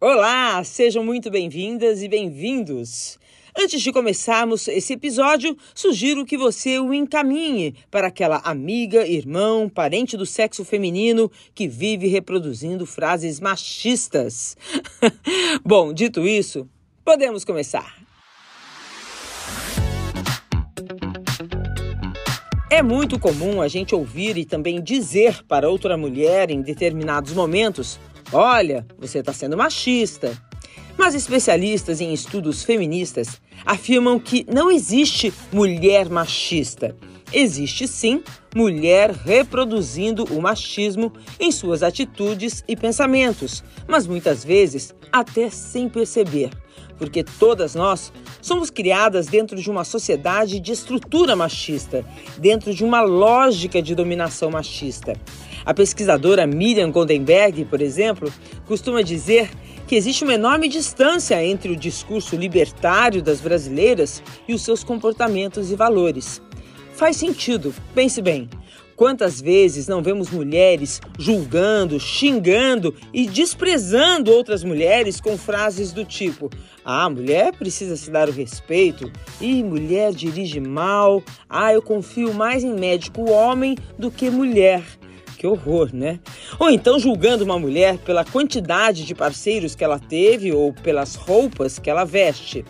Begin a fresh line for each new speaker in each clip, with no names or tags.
Olá, sejam muito bem-vindas e bem-vindos. Antes de começarmos esse episódio, sugiro que você o encaminhe para aquela amiga, irmão, parente do sexo feminino que vive reproduzindo frases machistas. Bom, dito isso, podemos começar. É muito comum a gente ouvir e também dizer para outra mulher em determinados momentos: olha, você está sendo machista. Mas especialistas em estudos feministas afirmam que não existe mulher machista. Existe sim mulher reproduzindo o machismo em suas atitudes e pensamentos, mas muitas vezes até sem perceber, porque todas nós somos criadas dentro de uma sociedade de estrutura machista, dentro de uma lógica de dominação machista. A pesquisadora Miriam Goldenberg, por exemplo, costuma dizer que existe uma enorme distância entre o discurso libertário das brasileiras e os seus comportamentos e valores. Faz sentido, pense bem. Quantas vezes não vemos mulheres julgando, xingando e desprezando outras mulheres com frases do tipo: Ah, mulher precisa se dar o respeito. E mulher dirige mal. Ah, eu confio mais em médico homem do que mulher. Que horror, né? Ou então julgando uma mulher pela quantidade de parceiros que ela teve ou pelas roupas que ela veste.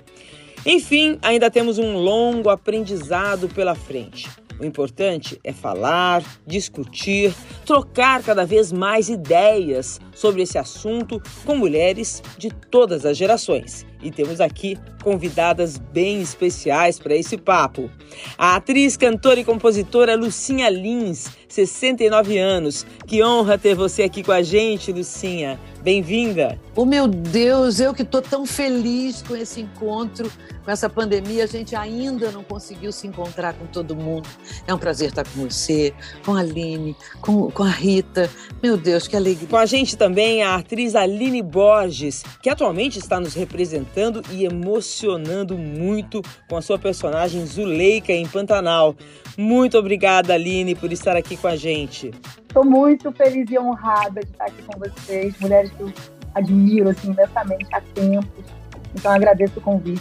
Enfim, ainda temos um longo aprendizado pela frente. O importante é falar, discutir, trocar cada vez mais ideias sobre esse assunto com mulheres de todas as gerações. E temos aqui convidadas bem especiais para esse papo. A atriz, cantora e compositora Lucinha Lins, 69 anos. Que honra ter você aqui com a gente, Lucinha. Bem-vinda.
Oh, meu Deus, eu que estou tão feliz com esse encontro, com essa pandemia, a gente ainda não conseguiu se encontrar com todo mundo. É um prazer estar com você, com a Aline, com, com a Rita. Meu Deus, que alegria.
Com a gente também a atriz Aline Borges, que atualmente está nos representando e emocionando muito com a sua personagem Zuleika em Pantanal. Muito obrigada, Aline, por estar aqui com a gente.
Estou muito feliz e honrada de estar aqui com vocês, mulheres que eu admiro assim, imensamente há tempos. Então agradeço o convite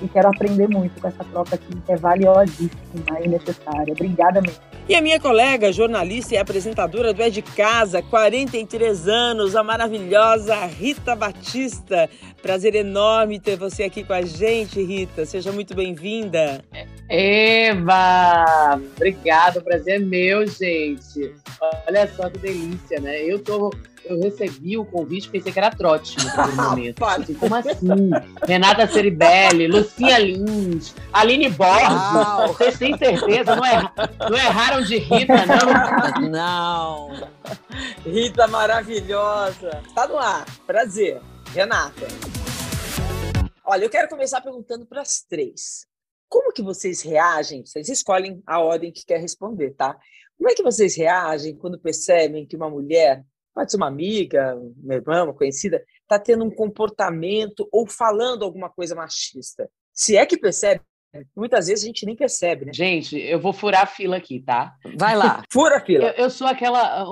e quero aprender muito com essa troca aqui, que é valiosíssima e necessária. Obrigada mesmo.
E a minha colega, jornalista e apresentadora do É de Casa, 43 anos, a maravilhosa Rita Batista. Prazer enorme ter você aqui com a gente, Rita. Seja muito bem-vinda.
Eva! Obrigada, o prazer é meu, gente. Olha só que delícia, né? Eu tô eu recebi o convite, pensei que era trote no primeiro momento. assim, como assim? Renata Ceribelli, Lucinha Lins, Aline Borges. Vocês têm certeza? Não, er, não erraram de Rita, não?
Não. Rita maravilhosa. Tá no ar. Prazer. Renata. Olha, eu quero começar perguntando para as três. Como que vocês reagem? Vocês escolhem a ordem que quer responder, tá? Como é que vocês reagem quando percebem que uma mulher pode ser uma amiga, uma irmã, uma conhecida, está tendo um comportamento ou falando alguma coisa machista. Se é que percebe, muitas vezes a gente nem percebe, né?
Gente, eu vou furar a fila aqui, tá?
Vai lá. Fura a fila.
Eu, eu sou aquela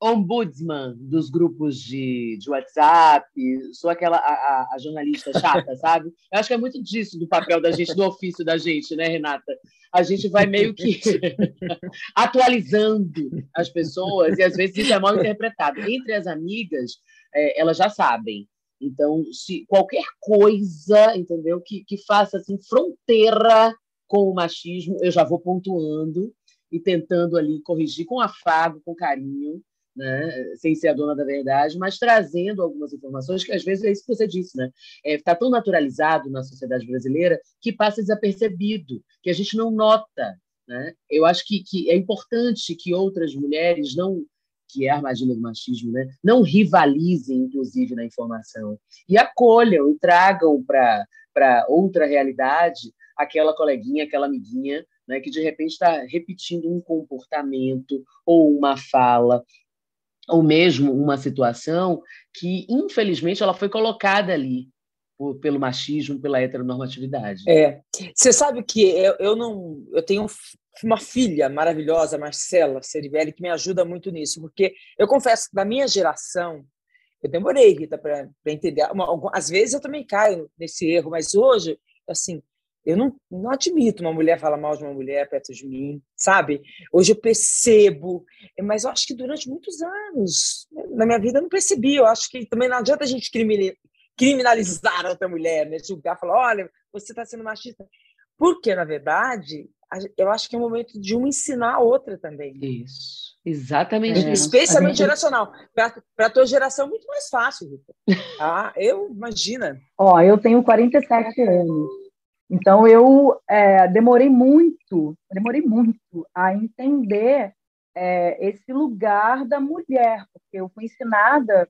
ombudsman dos grupos de, de WhatsApp, sou aquela a, a, a, jornalista chata, sabe? Eu acho que é muito disso do papel da gente, do ofício da gente, né, Renata? A gente vai meio que atualizando as pessoas e às vezes isso é mal interpretado. Entre as amigas, é, elas já sabem. Então, se qualquer coisa, entendeu, que, que faça assim fronteira com o machismo, eu já vou pontuando e tentando ali corrigir com afago, com carinho, né, sem ser a dona da verdade, mas trazendo algumas informações que às vezes é isso que você disse, né? Está é, tá tão naturalizado na sociedade brasileira que passa desapercebido, que a gente não nota. Né? Eu acho que, que é importante que outras mulheres não que é a armadilha do machismo, né? não rivalizem, inclusive, na informação, e acolham e tragam para outra realidade aquela coleguinha, aquela amiguinha, né, que de repente está repetindo um comportamento ou uma fala ou mesmo uma situação que, infelizmente, ela foi colocada ali por, pelo machismo, pela heteronormatividade.
É. Você sabe que eu, eu não. Eu tenho uma filha maravilhosa, Marcela Ceribelli, que me ajuda muito nisso, porque eu confesso que da minha geração Eu demorei, Rita, para entender. Uma, às vezes eu também caio nesse erro, mas hoje, assim, eu não, não admito uma mulher falar mal de uma mulher perto de mim, sabe? Hoje eu percebo, mas eu acho que durante muitos anos na minha vida eu não percebi. Eu acho que também não adianta a gente criminalizar outra mulher, né? julgar, falar, olha, você está sendo machista. Porque, na verdade, eu acho que é o momento de uma ensinar a outra também.
Isso, exatamente.
É, especialmente gente... geracional. Para a tua geração é muito mais fácil, Rita. Ah, eu, imagina.
Ó, eu tenho 47 anos. Então eu é, demorei muito, demorei muito a entender é, esse lugar da mulher, porque eu fui ensinada,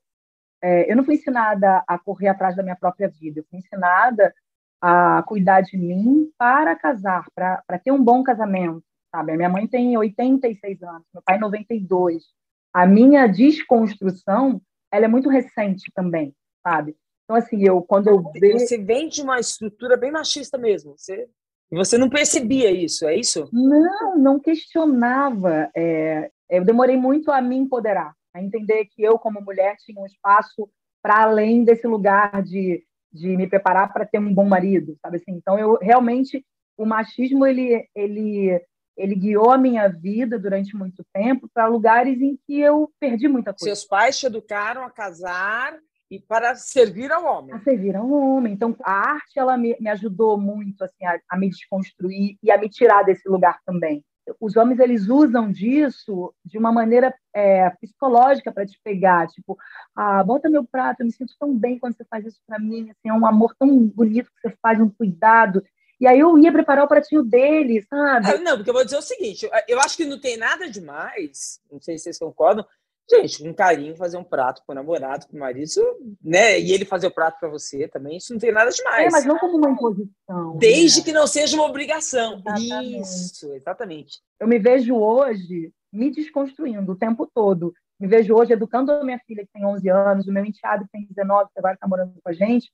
é, eu não fui ensinada a correr atrás da minha própria vida, eu fui ensinada a cuidar de mim para casar, para ter um bom casamento, sabe? A minha mãe tem 86 anos, meu pai 92. A minha desconstrução, ela é muito recente também, sabe? Então, assim, eu, quando eu
vejo. Você vem de uma estrutura bem machista mesmo. Você, você não percebia isso, é isso?
Não, não questionava. É, eu demorei muito a me empoderar, a entender que eu, como mulher, tinha um espaço para além desse lugar de, de me preparar para ter um bom marido, sabe assim? Então, eu realmente. O machismo, ele, ele, ele guiou a minha vida durante muito tempo para lugares em que eu perdi muita coisa.
Seus pais te educaram a casar e para servir ao homem.
A servir ao homem. Então, a arte ela me, me ajudou muito assim a, a, me desconstruir e a me tirar desse lugar também. Os homens eles usam disso de uma maneira é, psicológica para te pegar, tipo, ah, bota meu prato, eu me sinto tão bem quando você faz isso para mim, assim, é um amor tão bonito que você faz, um cuidado. E aí eu ia preparar o pratinho dele, sabe?
Ah, não, porque eu vou dizer o seguinte, eu acho que não tem nada demais, não sei se vocês concordam, Gente, com carinho, fazer um prato pro namorado, pro marido, isso, né? E ele fazer o prato para você também, isso não tem nada demais.
É, mas não como uma imposição.
Desde né? que não seja uma obrigação. Exatamente. Isso, exatamente.
Eu me vejo hoje me desconstruindo o tempo todo. Me vejo hoje educando a minha filha, que tem 11 anos, o meu enteado, que tem 19, que agora está morando com a gente,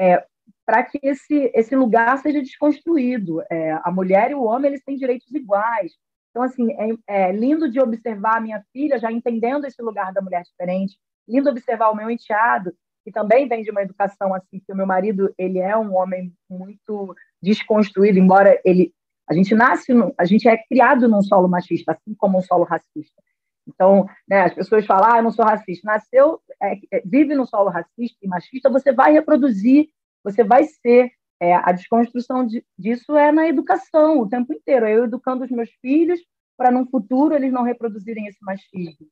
é, para que esse, esse lugar seja desconstruído. É, a mulher e o homem eles têm direitos iguais. Então, assim, é, é, lindo de observar a minha filha já entendendo esse lugar da mulher diferente, lindo observar o meu enteado, que também vem de uma educação assim, que o meu marido, ele é um homem muito desconstruído, embora ele a gente nasce, a gente é criado num solo machista, assim como um solo racista. Então, né, as pessoas falam, ah, eu não sou racista. Nasceu, é, vive num solo racista e machista, você vai reproduzir, você vai ser é, a desconstrução de, disso é na educação o tempo inteiro. Eu educando os meus filhos para no futuro eles não reproduzirem esse machismo.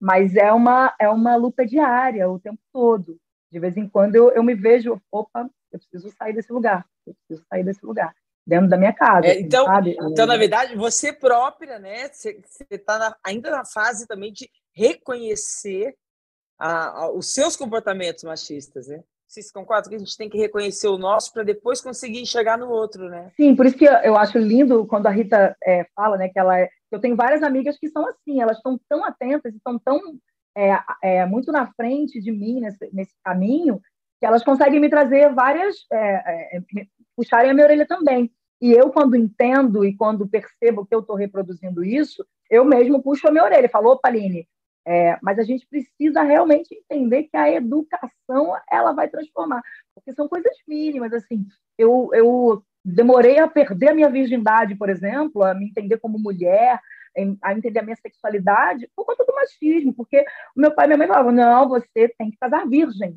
Mas é uma, é uma luta diária o tempo todo. De vez em quando eu, eu me vejo, opa, eu preciso sair desse lugar, eu preciso sair desse lugar dentro da minha casa.
É, assim, então, sabe? então, na verdade, você própria, né? Você está ainda na fase também de reconhecer a, a, os seus comportamentos machistas, né? Vocês concordam que a gente tem que reconhecer o nosso para depois conseguir enxergar no outro, né?
Sim, por isso que eu acho lindo quando a Rita é, fala, né, que ela é, eu tenho várias amigas que são assim, elas estão tão atentas, estão tão é, é, muito na frente de mim nesse, nesse, caminho que elas conseguem me trazer várias, é, puxarem a minha orelha também. E eu, quando entendo e quando percebo que eu estou reproduzindo isso, eu mesmo puxo a minha orelha e falo, opa, Aline, é, mas a gente precisa realmente entender que a educação ela vai transformar, porque são coisas mínimas. Assim, eu, eu demorei a perder a minha virgindade, por exemplo, a me entender como mulher, a entender a minha sexualidade por conta do machismo, porque o meu pai e minha mãe falavam: não, você tem que casar virgem,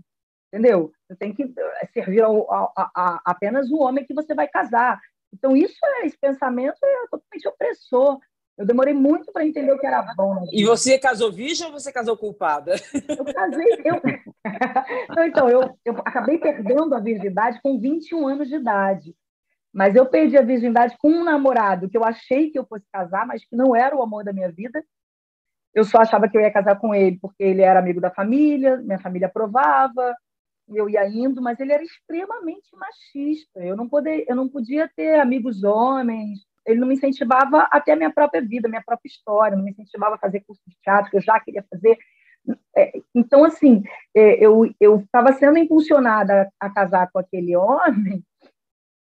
entendeu? Você tem que eh, servir ao, a, a, apenas o homem que você vai casar. Então, isso é, esse pensamento é totalmente opressor. Eu demorei muito para entender o que era bom. Né?
E você casou virgem ou você casou culpada?
Eu casei. Eu... Não, então, eu, eu acabei perdendo a virgindade com 21 anos de idade. Mas eu perdi a virgindade com um namorado que eu achei que eu fosse casar, mas que não era o amor da minha vida. Eu só achava que eu ia casar com ele porque ele era amigo da família, minha família aprovava, eu ia indo, mas ele era extremamente machista. Eu não, poder, eu não podia ter amigos homens, ele não me incentivava até a minha própria vida, minha própria história, não me incentivava a fazer curso de teatro, que eu já queria fazer. É, então, assim, é, eu estava sendo impulsionada a casar com aquele homem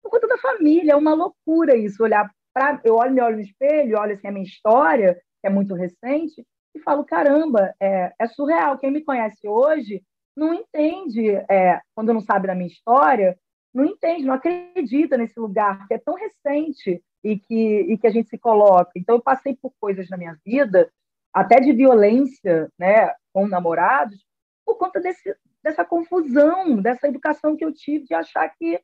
por conta da família, é uma loucura isso, olhar para... Eu olho, me olho no espelho, olho assim, a minha história, que é muito recente, e falo, caramba, é, é surreal. Quem me conhece hoje não entende, é, quando não sabe da minha história, não entende, não acredita nesse lugar que é tão recente e que, e que a gente se coloca. Então, eu passei por coisas na minha vida, até de violência né, com namorados, por conta desse, dessa confusão, dessa educação que eu tive de achar que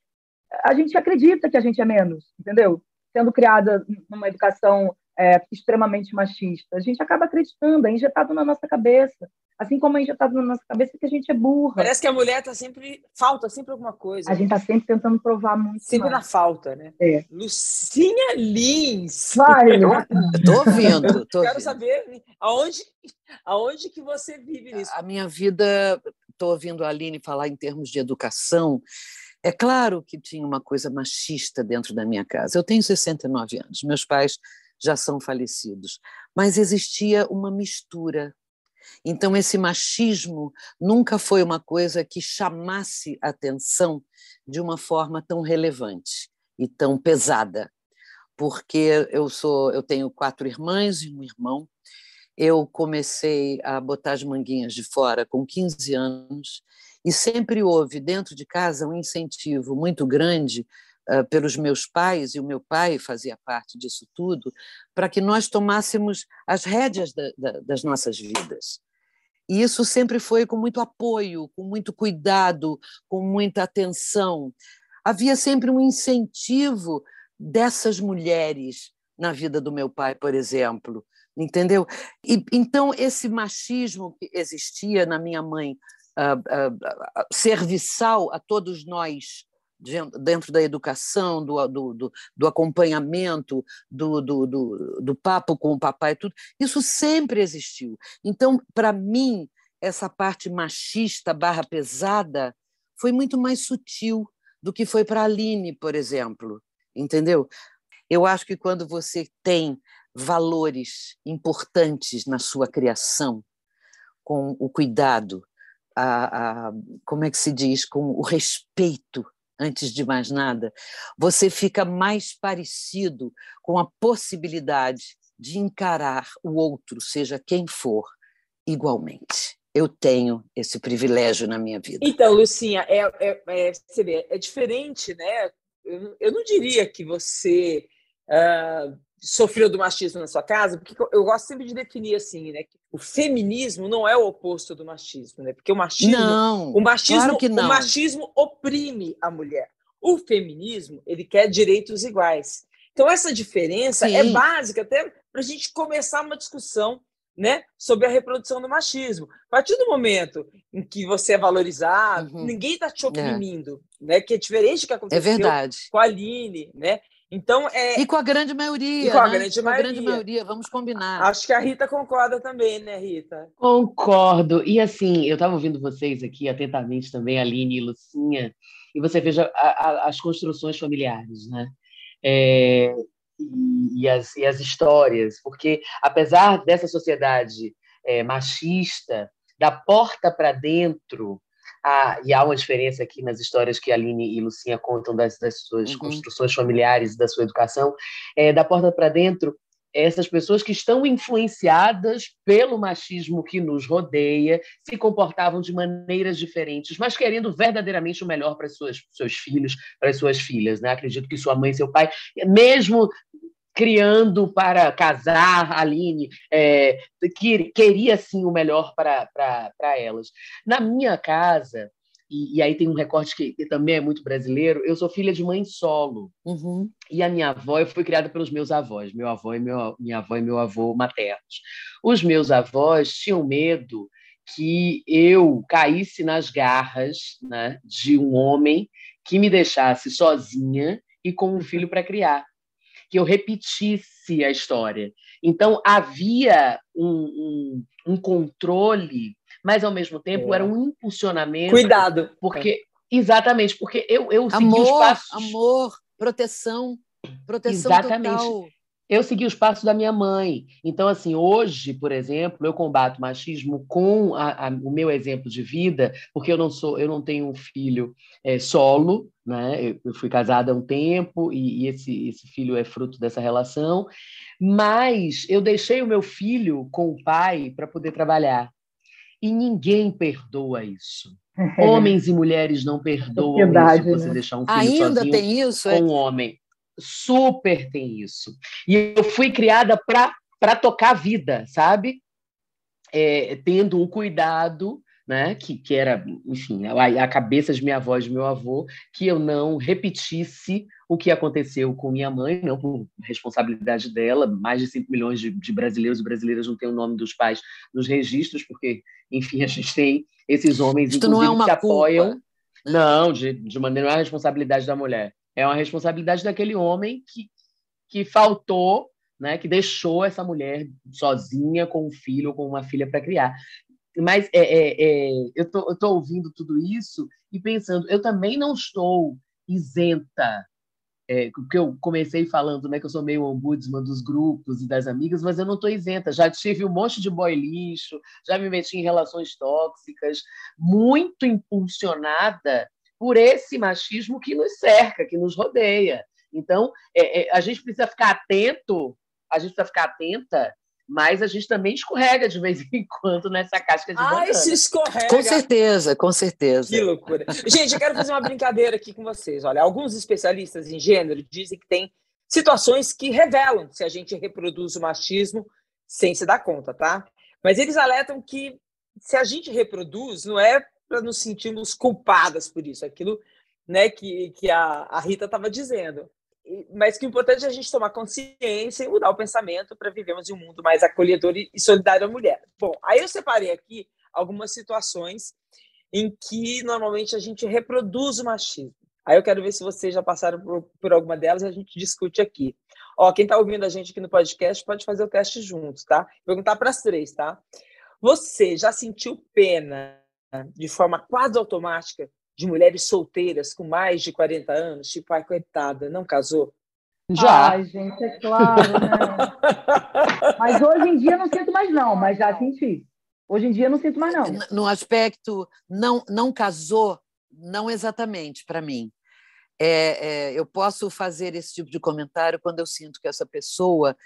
a gente acredita que a gente é menos, entendeu? Sendo criada numa educação é, extremamente machista. A gente acaba acreditando, é injetado na nossa cabeça. Assim como é injetado na nossa cabeça que a gente é burra.
Parece que a mulher está sempre. falta sempre alguma coisa.
A gente está sempre tentando provar muito.
Sempre mais. na falta, né?
É.
Lucinha Lins.
Vai,
Estou ouvindo. Tô
Quero
ouvindo.
saber aonde, aonde que você vive nisso.
A minha vida, estou ouvindo a Aline falar em termos de educação. É claro que tinha uma coisa machista dentro da minha casa. Eu tenho 69 anos, meus pais já são falecidos, mas existia uma mistura. Então, esse machismo nunca foi uma coisa que chamasse atenção de uma forma tão relevante e tão pesada, porque eu sou, eu tenho quatro irmãs e um irmão. Eu comecei a botar as manguinhas de fora com 15 anos e sempre houve dentro de casa um incentivo muito grande pelos meus pais, e o meu pai fazia parte disso tudo, para que nós tomássemos as rédeas da, da, das nossas vidas. E isso sempre foi com muito apoio, com muito cuidado, com muita atenção. Havia sempre um incentivo dessas mulheres na vida do meu pai, por exemplo, entendeu? E, então, esse machismo que existia na minha mãe, uh, uh, uh, serviçal a todos nós, dentro da educação, do, do, do, do acompanhamento, do, do, papo com o papai, tudo, isso sempre existiu. Então, para mim, essa parte machista barra pesada foi muito mais sutil do que foi para a Aline, por exemplo, entendeu? Eu acho que quando você tem valores importantes na sua criação, com o cuidado, a, a, como é que se diz, com o respeito antes de mais nada, você fica mais parecido com a possibilidade de encarar o outro, seja quem for, igualmente. Eu tenho esse privilégio na minha vida.
Então, Lucinha, é, é, é, você vê, é diferente, né? Eu, não diria que você uh, sofreu do machismo na sua casa, porque eu gosto sempre de definir assim, né? O feminismo não é o oposto do machismo, né? Porque o machismo,
não,
o machismo,
claro que não.
o machismo oprime a mulher. O feminismo ele quer direitos iguais. Então essa diferença
Sim.
é básica até para a gente começar uma discussão, né, sobre a reprodução do machismo. A partir do momento em que você é valorizado,
Uhum.
ninguém está te oprimindo, né? Que é diferente do que
É
aconteceu
verdade.
com a Aline, né? Então é,
E com a grande maioria.
E com a
né?
grande
Com a grande
maioria.
maioria, vamos combinar.
Acho que a Rita concorda também, né, Rita?
Concordo. E assim, eu estava ouvindo vocês aqui atentamente também, Aline e Lucinha, e você veja a- a- as construções familiares, né? É, e, e as, e as histórias, porque apesar dessa sociedade é, machista, da porta para dentro, há- e há uma diferença aqui nas histórias que a Aline e Lucinha contam das, das suas
Uhum.
construções familiares, da sua educação, é, da porta para dentro, essas pessoas que estão influenciadas pelo machismo que nos rodeia se comportavam de maneiras diferentes, mas querendo verdadeiramente o melhor para seus, seus filhos, para as suas filhas. Né? Acredito que sua mãe e seu pai, mesmo criando para casar a Aline, é, que, queria sim o melhor para, elas. Na minha casa, e, e aí tem um recorte que, que também é muito brasileiro, eu sou filha de mãe solo.
Uhum.
E a minha avó, eu fui criada pelos meus avós, meu avô e meu, minha avó e meu avô maternos. Os meus avós tinham medo que eu caísse nas garras né, de um homem que me deixasse sozinha e com um filho para criar, que eu repetisse a história. Então havia um, um, um controle, mas ao mesmo tempo
É.
era um impulsionamento.
Cuidado.
Porque exatamente, porque eu eu segui os
Amor,
passos
amor, proteção, proteção
Exatamente.
total.
Eu segui os passos da minha mãe. Então, assim, hoje, por exemplo, eu combato o machismo com a- a- o meu exemplo de vida, porque eu não sou, eu não tenho um filho é, solo, né? Eu, eu fui casada há um tempo e, e esse, esse filho é fruto dessa relação, mas eu deixei o meu filho com o pai para poder trabalhar. E ninguém perdoa isso. Homens e mulheres não perdoam
Sociedade,
isso, você
né?
deixar um filho
Ainda
sozinho
tem isso? é?
com um homem. Super tem isso. E eu fui criada para tocar a vida, sabe? É, tendo o cuidado, né? Que, que era, enfim, a, a cabeça de minha avó e de meu avô, que eu não repetisse o que aconteceu com minha mãe, não por responsabilidade dela. Mais de 5 milhões de, de brasileiros e brasileiras não têm o nome dos pais nos registros, porque, enfim, a gente tem esses homens,
Isto não é uma
que apoiam.
culpa.
Não, de, de maneira não é a responsabilidade da mulher. É uma responsabilidade daquele homem que, que faltou, né, que deixou essa mulher sozinha com um filho ou com uma filha para criar. Mas é, é, é, eu estou ouvindo tudo isso e pensando, eu também não estou isenta, é, porque eu comecei falando né, que eu sou meio ombudsman dos grupos e das amigas, mas eu não estou isenta. Já tive um monte de boy lixo, já me meti em relações tóxicas, muito impulsionada por esse machismo que nos cerca, que nos rodeia. Então, é, é, a gente precisa ficar atento, a gente precisa ficar atenta, mas a gente também escorrega de vez em quando nessa casca de
Ai,
banana.
se escorrega.
Com certeza, com certeza.
Que loucura. Gente, eu quero fazer uma brincadeira aqui com vocês. Olha, alguns especialistas em gênero dizem que tem situações que revelam se a gente reproduz o machismo sem se dar conta, tá? Mas eles alertam que se a gente reproduz, não é para nos sentirmos culpadas por isso, aquilo né, que, que a, a Rita estava dizendo. Mas que o importante é a gente tomar consciência e mudar o pensamento para vivermos em um mundo mais acolhedor e e solidário à mulher. Bom, aí eu separei aqui algumas situações em que normalmente a gente reproduz o machismo. Aí eu quero ver se vocês já passaram por, por alguma delas e a gente discute aqui. Ó, quem está ouvindo a gente aqui no podcast pode fazer o teste juntos, tá? Vou Perguntar para as três, tá? Você já sentiu pena de forma quase automática de mulheres solteiras com mais de 40 anos? Tipo, ai, coitada, não casou?
Já.
Ai, gente, é claro, né? Mas hoje em dia não sinto mais, não, mas já senti. Hoje em dia não sinto mais, não.
No aspecto não, não casou, não exatamente para mim. É, é, eu posso fazer esse tipo de comentário quando eu sinto que essa pessoa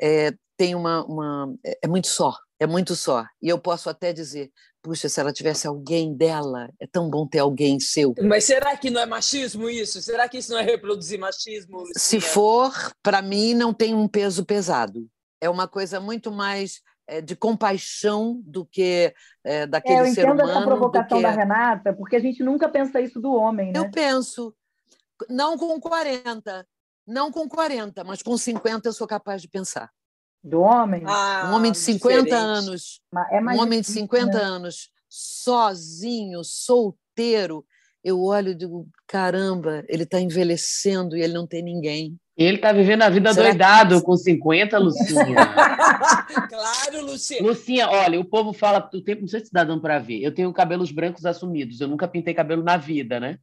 é, tem uma, uma. É é muito só, é muito só. E eu posso até dizer: puxa, se ela tivesse alguém dela, é tão bom ter alguém seu.
Mas será que não é machismo isso? Será que isso não é reproduzir machismo?
Se for, para mim, não tem um peso pesado. É uma coisa muito mais é, de compaixão do que é, daquele
É, eu
ser
entendo
humano.
essa provocação
que...
da Renata, porque a gente nunca pensa isso do homem, né?
Eu penso, não com 40, não com 40, mas com 50 eu sou capaz de pensar.
Do homem.
Ah,
um homem de 50
diferente.
anos,
é mais
um homem de
difícil,
50
né?
anos, sozinho, solteiro, eu olho e digo, caramba, ele está envelhecendo e ele não tem ninguém.
Ele está vivendo a vida
Será que-
doidado com 50, Lucinha.
claro, Luciana.
Lucinha, olha, o povo fala o tempo, não sei se está dando para ver. Eu tenho cabelos brancos assumidos, eu nunca pintei cabelo na vida, né?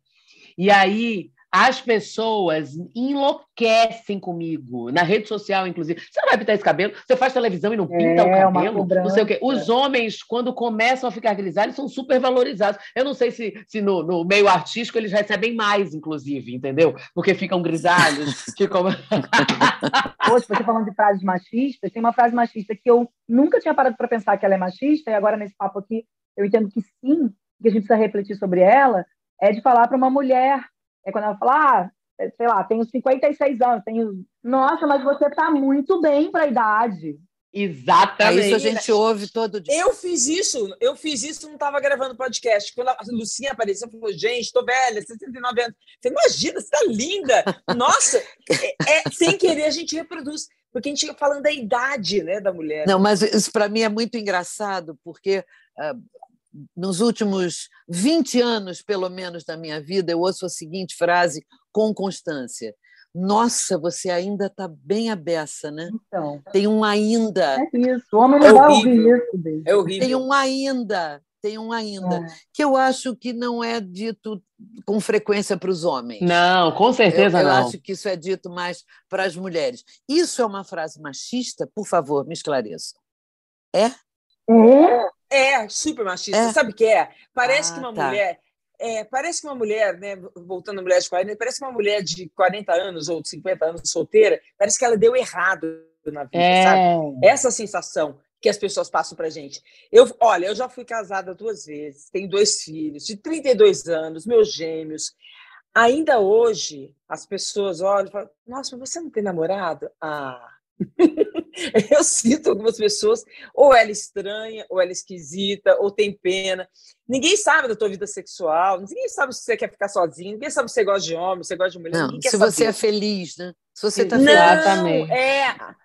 E aí as pessoas enlouquecem comigo, na rede social, inclusive. Você não vai pintar esse cabelo? Você faz televisão e não pinta
É,
o cabelo? Não sei o quê. Os homens, quando começam a ficar grisalhos, são super valorizados. Eu não sei se, se no, no meio artístico eles recebem mais, inclusive, entendeu? Porque ficam grisalhos, ficam.
Hoje, você falando de frases machistas, tem uma frase machista que eu nunca tinha parado para pensar que ela é machista, e agora nesse papo aqui eu entendo que sim, que a gente precisa refletir sobre ela, é de falar para uma mulher, é quando ela fala, ah, é, sei lá, tenho 56 anos, tenho. Nossa, mas você está muito bem para a idade.
Exatamente.
Isso a gente ouve todo dia.
Eu fiz isso, eu fiz isso, não estava gravando podcast. Quando a Lucinha apareceu, falou: gente, estou velha, 69 anos. Você imagina, você está linda. Nossa, é, é- sem querer a gente reproduz, porque a gente fica falando da idade né, da mulher.
Não, mas isso para mim é muito engraçado, porque ah, nos últimos 20 anos, pelo menos, da minha vida, eu ouço a seguinte frase com constância: Nossa, você ainda está bem abessa, né?
Então,
Tem um ainda,
é isso. O homem não
É
vai
horrível.
ouvir isso dele.
É horrível.
tem um ainda, tem um ainda,
É.
que eu acho que não é dito com frequência para os homens.
Não, com certeza
eu, eu
não.
acho que isso é dito mais para as mulheres. Isso é uma frase machista? Por favor, me esclareça.
É?
É, super machista.
É?
Sabe o que é? Parece
Ah,
que uma
tá.
mulher. É, parece que uma mulher, né, voltando a mulher de 40, parece que uma mulher de 40 anos ou de 50 anos solteira, parece que ela deu errado na vida, sabe?
É.
Essa sensação que as pessoas passam para gente. Eu, olha, eu já fui casada duas vezes, tenho dois filhos de 32 anos, meus gêmeos. Ainda hoje, as pessoas olham e falam: Nossa, mas você não tem namorado? Ah. eu sinto algumas pessoas, ou ela é estranha, ou ela é esquisita, ou tem pena. Ninguém sabe da tua vida sexual, ninguém sabe se você quer ficar sozinho, ninguém sabe se você gosta de homem, se você gosta de mulher.
Não, se você é feliz, né? Se você está
feliz. Exatamente. É, né,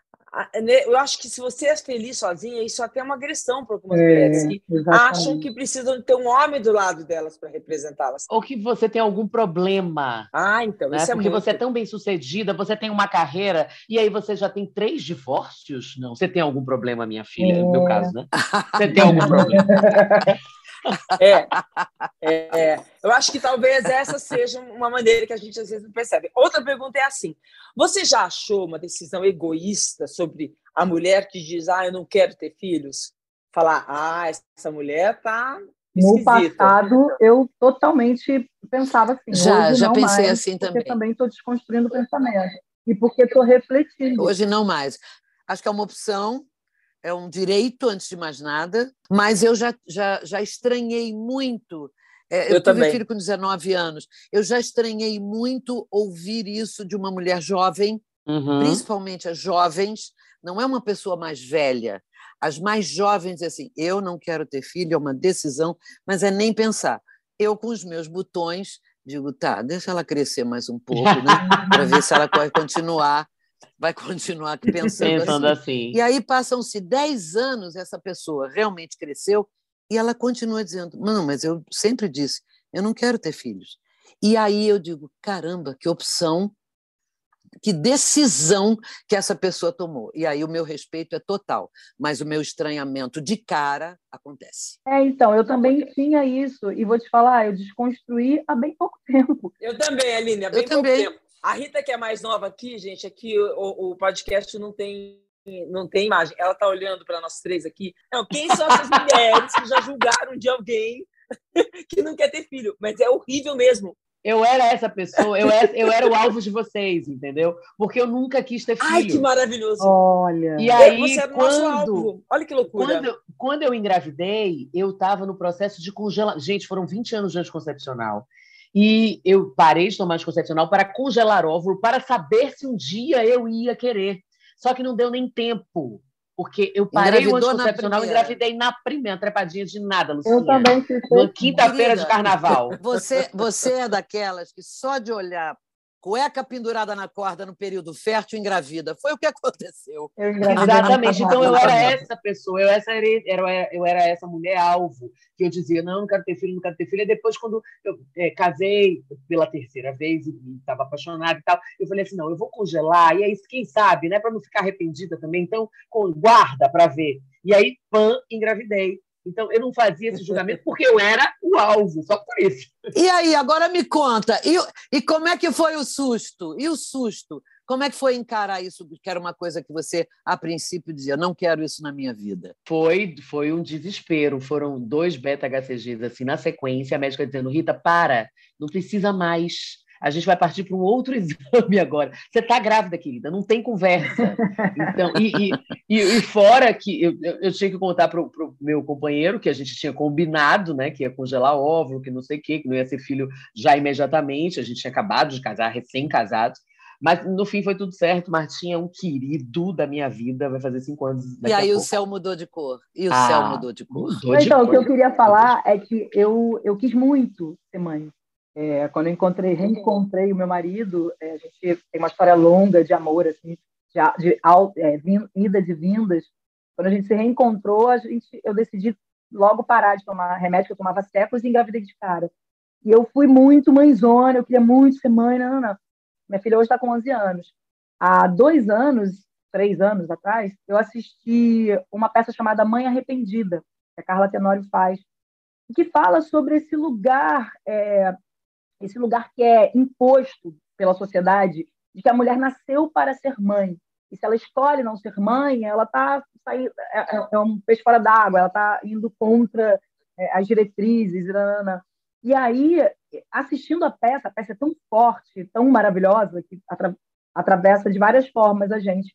eu acho que se você é feliz sozinha, isso até é uma agressão para algumas é, mulheres que exatamente. acham que precisam ter um homem do lado delas para representá-las.
Ou que você tem algum problema.
Ah, então, né? isso é
Porque
muito...
você é tão bem sucedida, você tem uma carreira, e aí você já tem três divórcios? Não, você tem algum problema, minha filha, é. no meu caso, né? Você tem algum problema.
É, é, é, eu acho que talvez essa seja uma maneira que a gente às vezes não percebe. Outra pergunta é assim: você já achou uma decisão egoísta sobre a mulher que diz, ah, eu não quero ter filhos? Falar, ah, essa mulher tá
no passado, eu totalmente pensava assim.
Já, Hoje, já pensei mais, assim
porque
também.
também estou desconstruindo o pensamento. E porque estou refletindo.
Hoje não mais. Acho que é uma opção é um direito, antes de mais nada, mas eu já, já, já estranhei muito. É, eu, eu tive filho com 19 anos. Eu já estranhei muito ouvir isso de uma mulher jovem, uhum. principalmente as jovens, não é uma pessoa mais velha. As mais jovens, assim, eu não quero ter filho, é uma decisão, mas é nem pensar. Eu, com os meus botões, digo, tá, deixa ela crescer mais um pouco, né? para ver se ela pode continuar vai continuar pensando, pensando assim. assim. E aí passam-se 10 anos, essa pessoa realmente cresceu e ela continua dizendo: Não, mas eu sempre disse, eu não quero ter filhos. E aí eu digo: caramba, que opção, que decisão que essa pessoa tomou. E aí o meu respeito é total, mas o meu estranhamento de cara acontece.
É, então, eu também tinha isso, e vou te falar, eu desconstruí há bem pouco tempo.
Eu também, Aline, há bem eu pouco também. tempo. A Rita, que é mais nova aqui, gente, aqui o, o podcast não tem não tem imagem. Ela está olhando para nós três aqui. Não, quem são essas mulheres que já julgaram de alguém que não quer ter filho? Mas é horrível mesmo.
Eu era essa pessoa, eu era, eu era o alvo de vocês, entendeu? Porque eu nunca quis ter filho.
Ai, que maravilhoso!
Olha.
E aí, você era quando, Olha que loucura.
Quando, quando eu engravidei, eu estava no processo de congelar. Gente, foram 20 anos de anticoncepcional. E eu parei de tomar anticoncepcional para congelar óvulo, para saber se um dia eu ia querer. Só que não deu nem tempo. Porque eu parei Engravidou o anticoncepcional e engravidei na primeira trepadinha de nada, Luciana.
Eu também fiz.
Na quinta-feira de carnaval.
Você, você é daquelas que só de olhar cueca pendurada na corda no período fértil engravida. Foi o que aconteceu.
Exatamente. Então eu era essa pessoa, eu, essa era, era, eu era essa mulher alvo, que eu dizia, não, não quero ter filho, não quero ter filho. E depois, quando eu é, casei pela terceira vez e estava apaixonada e tal, eu falei assim, não, eu vou congelar, e aí, quem sabe, né, para não ficar arrependida também, então guarda para ver. E aí, pã, engravidei. Então, eu não fazia esse julgamento porque eu era o alvo, só por isso.
E aí, agora me conta, e, e como é que foi o susto? E o susto? Como é que foi encarar isso, que era uma coisa que você, a princípio, dizia, não quero isso na minha vida?
Foi, foi um desespero. Foram dois beta-HCGs assim, na sequência, a médica dizendo, Rita, para, não precisa mais a gente vai partir para um outro exame agora. Você está grávida, querida, não tem conversa. Então, e, e, e fora que eu, eu tinha que contar para o meu companheiro que a gente tinha combinado, né, que ia congelar óvulo, que não sei o quê, que não ia ser filho já imediatamente. A gente tinha acabado de casar, recém-casados. Mas no fim foi tudo certo. Martim é um querido da minha vida, vai fazer cinco anos.
E aí o céu mudou de cor. E o ah, céu mudou de cor.
Mudou de então, cor. o que eu queria falar é que eu, eu quis muito ser mãe. É, quando eu encontrei, reencontrei o meu marido, é, a gente tem uma história longa de amor, assim, de, de é, ida de vindas. Quando a gente se reencontrou, a gente, eu decidi logo parar de tomar remédio que eu tomava séculos e engravidei de cara. E eu fui muito mãezona, eu queria muito ser mãe, não, não, não. Minha filha hoje está com 11 anos. Há dois anos, três anos atrás, eu assisti uma peça chamada Mãe Arrependida, que a Carla Tenório faz, que fala sobre esse lugar é, esse lugar que é imposto pela sociedade de que a mulher nasceu para ser mãe. E se ela escolhe não ser mãe, ela está é, é, é, um peixe fora d'água, ela está indo contra é, as diretrizes. E aí, assistindo a peça, a peça é tão forte, tão maravilhosa, que atra atravessa de várias formas a gente.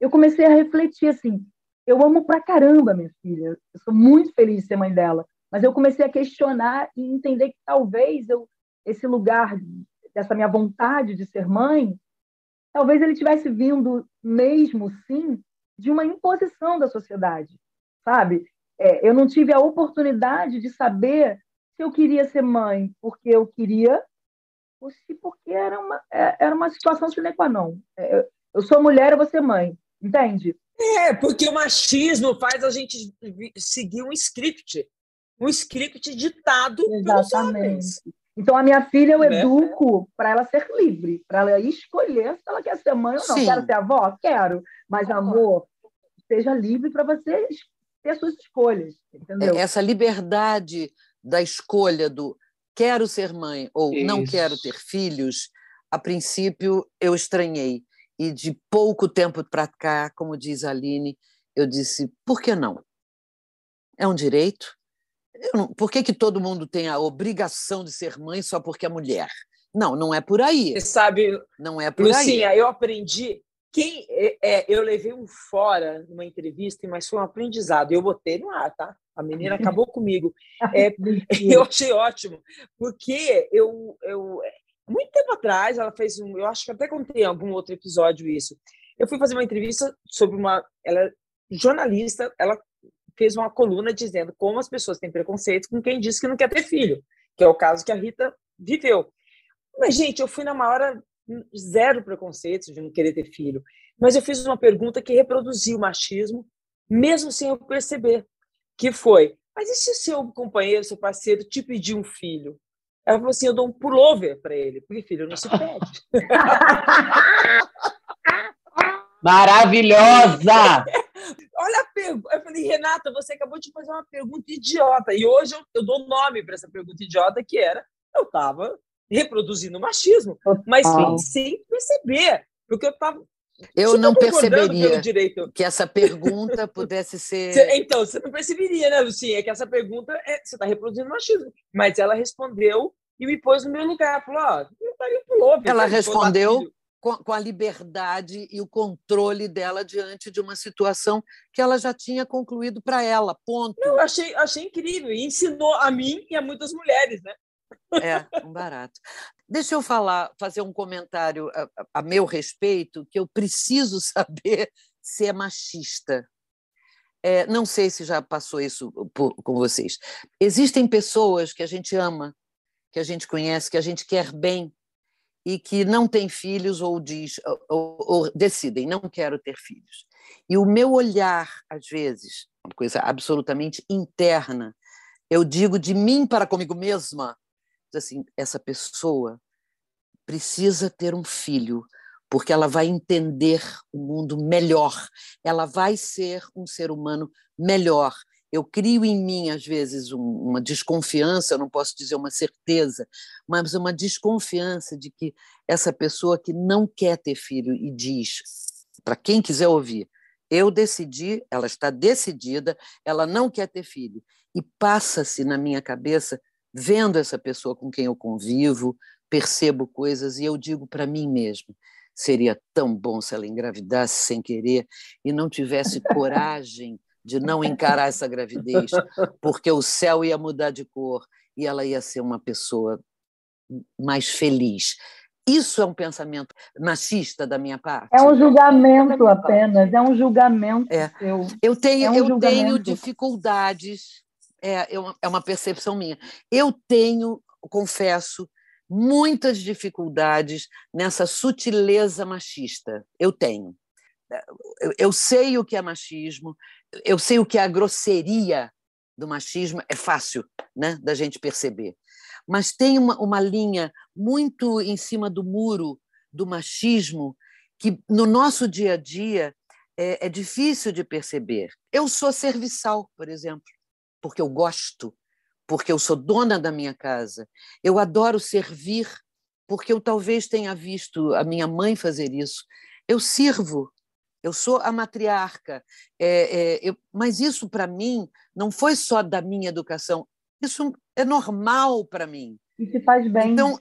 Eu comecei a refletir assim: eu amo pra caramba minha filha. Eu sou muito feliz de ser mãe dela. Mas eu comecei a questionar e entender que talvez eu, esse lugar dessa minha vontade de ser mãe, talvez ele tivesse vindo mesmo, sim, de uma imposição da sociedade, sabe? É, eu não tive a oportunidade de saber se eu queria ser mãe porque eu queria ou se porque era uma, é, era uma situação sine qua non. É, eu sou mulher, eu vou ser mãe, entende?
É, porque o machismo faz a gente seguir um script, um script ditado Exatamente. pelos homens.
Então, a minha filha eu né? educo para ela ser livre, para ela escolher se ela quer ser mãe ou não. Sim. Quero ser avó? Quero. Mas, amor, seja livre para você ter suas escolhas, entendeu?
É, essa liberdade da escolha do quero ser mãe ou Isso. não quero ter filhos, a princípio eu estranhei. E de pouco tempo para cá, como diz a Aline, eu disse: por que não? É um direito. Não, por que, que todo mundo tem a obrigação de ser mãe só porque é mulher? Não, não é por aí.
Você sabe, não é por Lucinha, aí. eu aprendi. Quem é, é, eu levei um fora numa entrevista, mas foi um aprendizado. Eu botei no ar, tá? A menina acabou comigo. É, eu achei ótimo, porque eu, eu muito tempo atrás, ela fez um. Eu acho que até contei em algum outro episódio isso. Eu fui fazer uma entrevista sobre uma. Ela é jornalista, ela fez uma coluna dizendo como as pessoas têm preconceito com quem diz que não quer ter filho, que é o caso que a Rita viveu. Mas, gente, eu fui na hora zero preconceito de não querer ter filho. Mas eu fiz uma pergunta que reproduziu o machismo, mesmo sem eu perceber, que foi: mas e se o seu companheiro, seu parceiro, te pedir um filho? Ela falou assim: eu dou um pullover para ele, porque filho não se pede.
Maravilhosa!
Pergunta. Eu falei, Renata, você acabou de fazer uma pergunta idiota. E hoje eu, eu dou nome para essa pergunta idiota, que era: eu estava reproduzindo machismo, mas ah. sem perceber, porque eu estava
eu não perceberia que essa pergunta pudesse ser.
Então, você não perceberia, né, Lucinha? Que essa pergunta é, você está reproduzindo machismo. Mas ela respondeu e me pôs no meu lugar. Falou: ó, oh, estaria pulou.
Ela respondeu com, a liberdade e o controle dela diante de uma situação que ela já tinha concluído para ela. Ponto.
Eu achei, achei incrível. E ensinou a mim e a muitas mulheres, né?
É, um barato. Deixa eu falar, fazer um comentário a, a, meu respeito, que eu preciso saber se é machista. É, não sei se já passou isso por, com vocês. Existem pessoas que a gente ama, que a gente conhece, que a gente quer bem e que não tem filhos ou diz ou, ou decidem não quero ter filhos. E o meu olhar, às vezes, uma coisa absolutamente interna, eu digo de mim para comigo mesma, assim, essa pessoa precisa ter um filho, porque ela vai entender o mundo melhor, ela vai ser um ser humano melhor. Eu crio em mim, às vezes, um, uma desconfiança, eu não posso dizer uma certeza, mas uma desconfiança de que essa pessoa que não quer ter filho e diz, para quem quiser ouvir, eu decidi, ela está decidida, ela não quer ter filho. E passa-se na minha cabeça vendo essa pessoa com quem eu convivo, percebo coisas e eu digo para mim mesmo: seria tão bom se ela engravidasse sem querer e não tivesse coragem de não encarar essa gravidez, porque o céu ia mudar de cor e ela ia ser uma pessoa mais feliz. Isso é um pensamento machista da minha parte.
É um julgamento apenas, é um julgamento
é.
seu.
Eu tenho, é um eu julgamento. tenho dificuldades é, é uma percepção minha. Eu tenho, confesso, muitas dificuldades nessa sutileza machista. Eu tenho. Eu, eu sei o que é machismo, eu sei o que é a grosseria do machismo, é fácil né, da gente perceber. Mas tem uma, uma linha muito em cima do muro do machismo que no nosso dia a dia é, é difícil de perceber. Eu sou serviçal, por exemplo porque eu gosto, porque eu sou dona da minha casa. Eu adoro servir, porque eu talvez tenha visto a minha mãe fazer isso. Eu sirvo, eu sou a matriarca. É, é, eu, mas isso, para mim, não foi só da minha educação. Isso é normal para mim.
E se faz bem.
Então,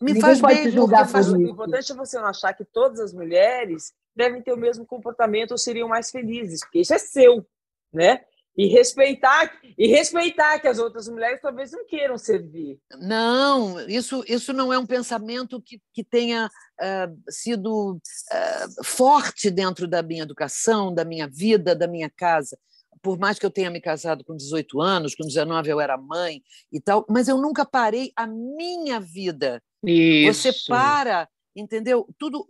me Ninguém faz bem.
Julgar faz... O importante é você não achar que todas as mulheres devem ter o mesmo comportamento ou seriam mais felizes, porque isso é seu, né? E respeitar, e respeitar que as outras mulheres talvez não queiram servir.
Não, isso, isso não é um pensamento que, que tenha uh, sido uh, forte dentro da minha educação, da minha vida, da minha casa. Por mais que eu tenha me casado com 18 anos, com 19 eu era mãe e tal, mas eu nunca parei a minha vida.
Isso.
Você para entendeu? Tudo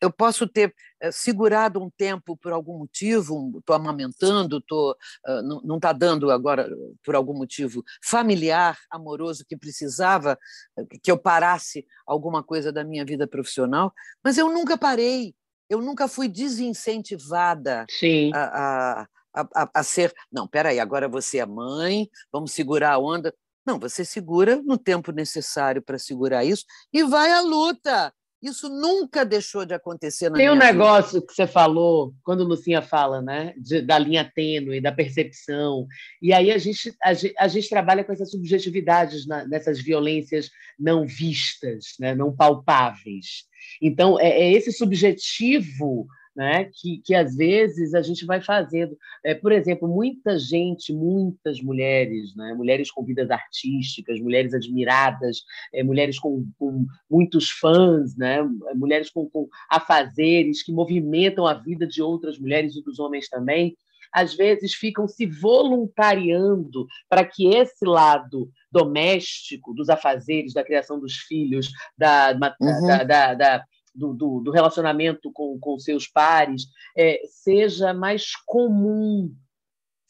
eu posso ter eh, segurado um tempo por algum motivo, estou amamentando, tô, ah, não está dando agora por algum motivo familiar, amoroso que precisava eh, que eu parasse alguma coisa da minha vida profissional, mas eu nunca parei, eu nunca fui desincentivada a, a, a, a ser. Não, peraí, agora você é mãe, vamos segurar a onda. Não, você segura no tempo necessário para segurar isso e vai à luta. Isso nunca deixou de acontecer na
Tem um
vida.
negócio que você falou, quando Lucinha fala, né, de, da linha tênue, da percepção, e aí a gente, a, a gente trabalha com essas subjetividades na, nessas violências não vistas, né, não palpáveis. Então, é, é esse subjetivo né? que, que às vezes a gente vai fazendo. É, por exemplo, muita gente, muitas mulheres, né? mulheres com vidas artísticas, mulheres admiradas, é, mulheres com, com, muitos fãs, né? mulheres com, com afazeres que movimentam a vida de outras mulheres e dos homens também às vezes ficam se voluntariando para que esse lado doméstico, dos afazeres, da criação dos filhos, da, uhum. da, da, da, do, do, do relacionamento com, com seus pares é, seja mais comum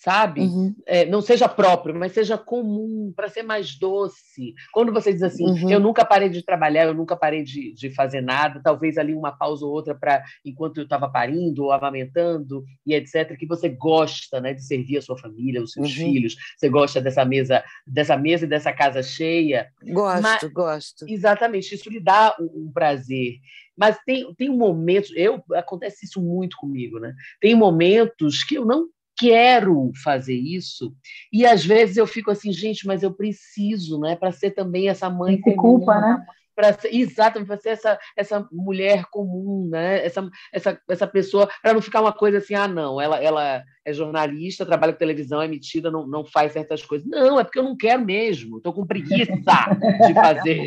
sabe? Uhum. É, não seja próprio, mas seja comum, para ser mais doce. Quando você diz assim, uhum. eu nunca parei de trabalhar, eu nunca parei de, de fazer nada, talvez ali uma pausa ou outra para enquanto eu estava parindo ou amamentando e etc, que você gosta, né, de servir a sua família, os seus uhum. filhos, você gosta dessa mesa, dessa mesa e dessa casa cheia.
Gosto, mas, gosto.
Exatamente, isso lhe dá um, um prazer. Mas tem, tem momentos, eu acontece isso muito comigo, né? Tem momentos que eu não quero fazer isso. E às vezes eu fico assim gente mas eu preciso né para ser também essa mãe
se culpa né?
para ser exatamente para ser essa essa mulher comum né essa essa, essa pessoa para não ficar uma coisa assim ah não ela ela é jornalista trabalha com televisão é emitida não, não faz certas coisas. Não é porque eu não quero mesmo estou com preguiça de fazer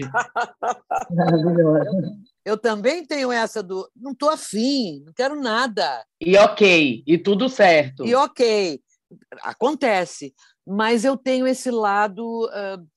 eu também tenho essa do não estou afim, não quero nada.
E ok, e tudo certo.
E ok, acontece. Mas eu tenho esse lado. Uh,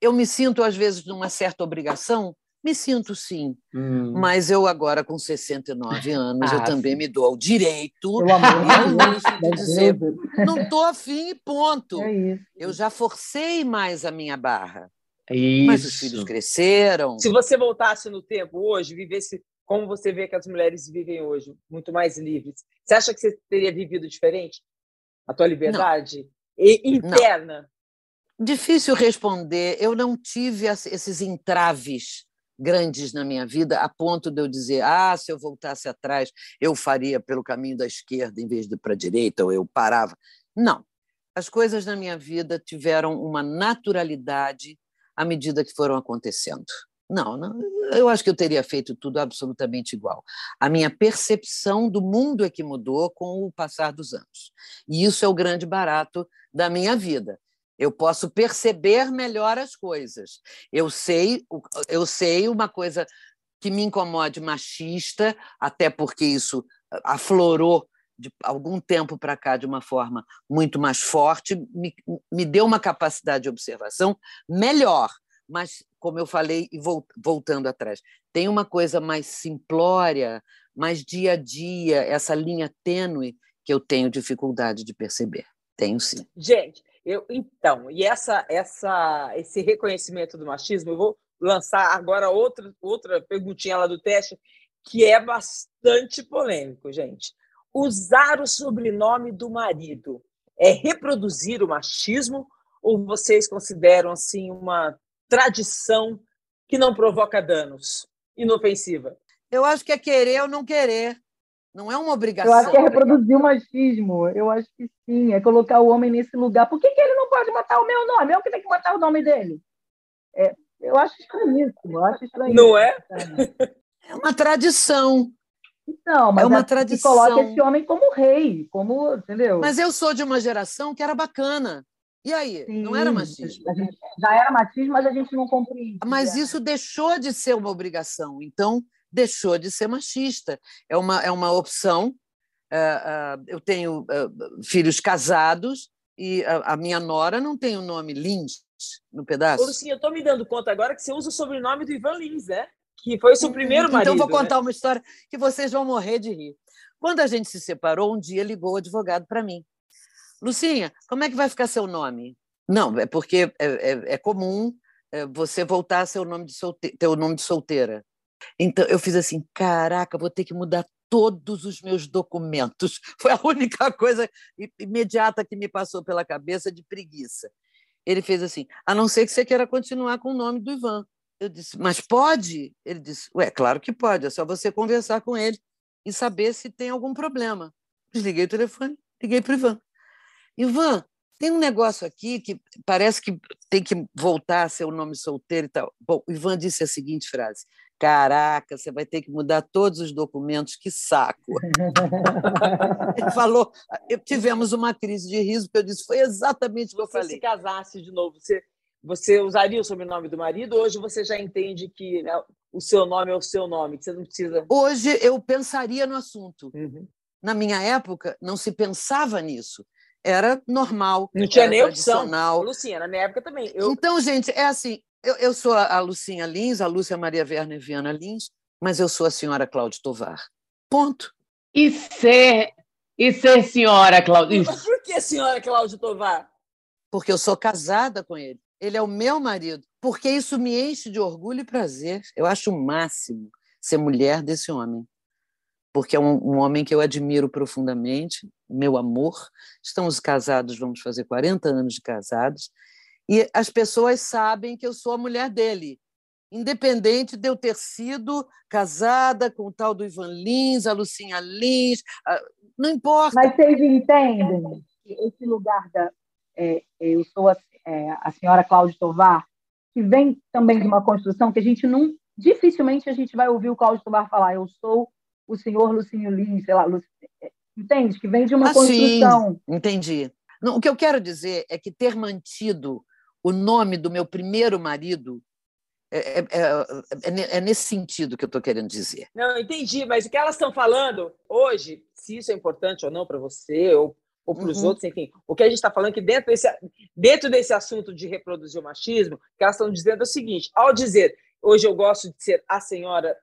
eu me sinto, às vezes, numa certa obrigação. Me sinto sim, hum. mas eu agora com 69 anos, ah, eu também me dou ao direito luxo de dizer não estou afim e ponto. É eu já forcei mais a minha barra.
Isso.
Mas os filhos cresceram.
Se você voltasse no tempo hoje, vivesse como você vê que as mulheres vivem hoje, muito mais livres, você acha que você teria vivido diferente? A tua liberdade interna?
Não. Difícil responder. Eu não tive esses entraves grandes na minha vida a ponto de eu dizer ah se eu voltasse atrás eu faria pelo caminho da esquerda em vez de para a direita ou eu parava não as coisas na minha vida tiveram uma naturalidade à medida que foram acontecendo. Não, não, eu acho que eu teria feito tudo absolutamente igual. A minha percepção do mundo é que mudou com o passar dos anos. E isso é o grande barato da minha vida. Eu posso perceber melhor as coisas. Eu sei, eu sei uma coisa que me incomode machista, até porque isso aflorou de algum tempo para cá de uma forma muito mais forte, me, me deu uma capacidade de observação melhor. Mas, como eu falei, e voltando atrás, tem uma coisa mais simplória, mais dia a dia, essa linha tênue que eu tenho dificuldade de perceber. Tenho sim.
Gente, eu então, e essa, essa, esse reconhecimento do machismo, eu vou lançar agora outra, outra perguntinha lá do teste, que é bastante polêmico, gente usar o sobrenome do marido é reproduzir o machismo ou vocês consideram assim uma tradição que não provoca danos, inofensiva?
Eu acho que é querer ou não querer. Não é uma obrigação. Eu
acho que é reproduzir o machismo. Eu acho que sim. É colocar o homem nesse lugar. Por que, que ele não pode botar o meu nome? Eu que tenho que botar o nome dele. É, eu acho estranhíssimo. Eu acho estranhíssimo.
Não é?
É uma tradição.
Não, mas
é uma
a-
tradição.
Coloca esse homem como rei, como, entendeu?
Mas eu sou de uma geração que era bacana. E aí? não era
Sim,
machismo.
a gente- já era machismo, mas a gente não compreende.
Mas isso deixou de ser uma obrigação. Então, deixou de ser machista. É uma, é uma opção. Ah, ah, eu tenho filhos casados e a, a minha nora não tem o nome Lins no
Ô,
pedaço.
Lucinha, eu tô me dando conta agora que você usa o sobrenome do Ivan Lins, né? Que foi o seu primeiro marido.
Então, vou
né?
contar uma história que vocês vão morrer de rir. Quando a gente se separou, um dia ligou o advogado para mim. Lucinha, como é que vai ficar seu nome? Não, é porque é, é- é comum é, você voltar a seu nome de solte... ter o nome de solteira. Então, eu fiz assim, caraca, vou ter que mudar todos os meus documentos. Foi a única coisa imediata que me passou pela cabeça de preguiça. Ele fez assim, a não ser que você queira continuar com o nome do Ivan. Eu disse, mas pode? Ele disse, ué, claro que pode, é só você conversar com ele e saber se tem algum problema. Desliguei o telefone, liguei para o Ivan. Ivan, tem um negócio aqui que parece que tem que voltar a ser o nome solteiro e tal. Bom, o Ivan disse a seguinte frase: Caraca, você vai ter que mudar todos os documentos, que saco. Ele falou, tivemos uma crise de riso, porque eu disse, foi exatamente o que eu
você
falei.
se casasse de novo, você, você usaria o sobrenome do marido? Hoje você já entende que né, o seu nome é o seu nome, que você não precisa.
Hoje eu pensaria no assunto.
Uhum.
Na minha época, não se pensava nisso. Era normal,
Não tinha nem opção. Lucinha, na minha época também. Eu,
Então, gente, é assim, eu, eu sou a Lucinha Lins, a Lúcia Maria Werner Viana Lins, mas eu sou a senhora Cláudia Tovar. Ponto.
E ser, e ser senhora, Cláudia.
Mas por que, senhora Cláudia Tovar?
Porque eu sou casada com ele. Ele é o meu marido. Porque isso me enche de orgulho e prazer. Eu acho o máximo ser mulher desse homem. Porque é um, um homem que eu admiro profundamente, meu amor. Estamos casados, vamos fazer 40 anos de casados. E as pessoas sabem que eu sou a mulher dele, independente de eu ter sido casada com o tal do Ivan Lins, a Lucinha Lins, não importa.
Mas vocês entendem esse lugar da. É, eu sou a, é, a senhora Cláudia Tovar, que vem também de uma construção que a gente não. Dificilmente a gente vai ouvir o Cláudio Tovar falar, eu sou o senhor Lucinho Lins, sei lá. Lu- é, entende? Que vem de uma
Ah, sim.
construção.
Entendi. Não, o que eu quero dizer é que ter mantido o nome do meu primeiro marido é, é- é- é é nesse sentido que eu estou querendo dizer.
Não, entendi, mas o que elas estão falando hoje, se isso é importante ou não para você, ou, ou para os
Uhum.
outros, enfim, o que a gente está falando é que dentro desse, dentro desse assunto de reproduzir o machismo, o que elas estão dizendo é o seguinte: ao dizer hoje eu gosto de ser a senhora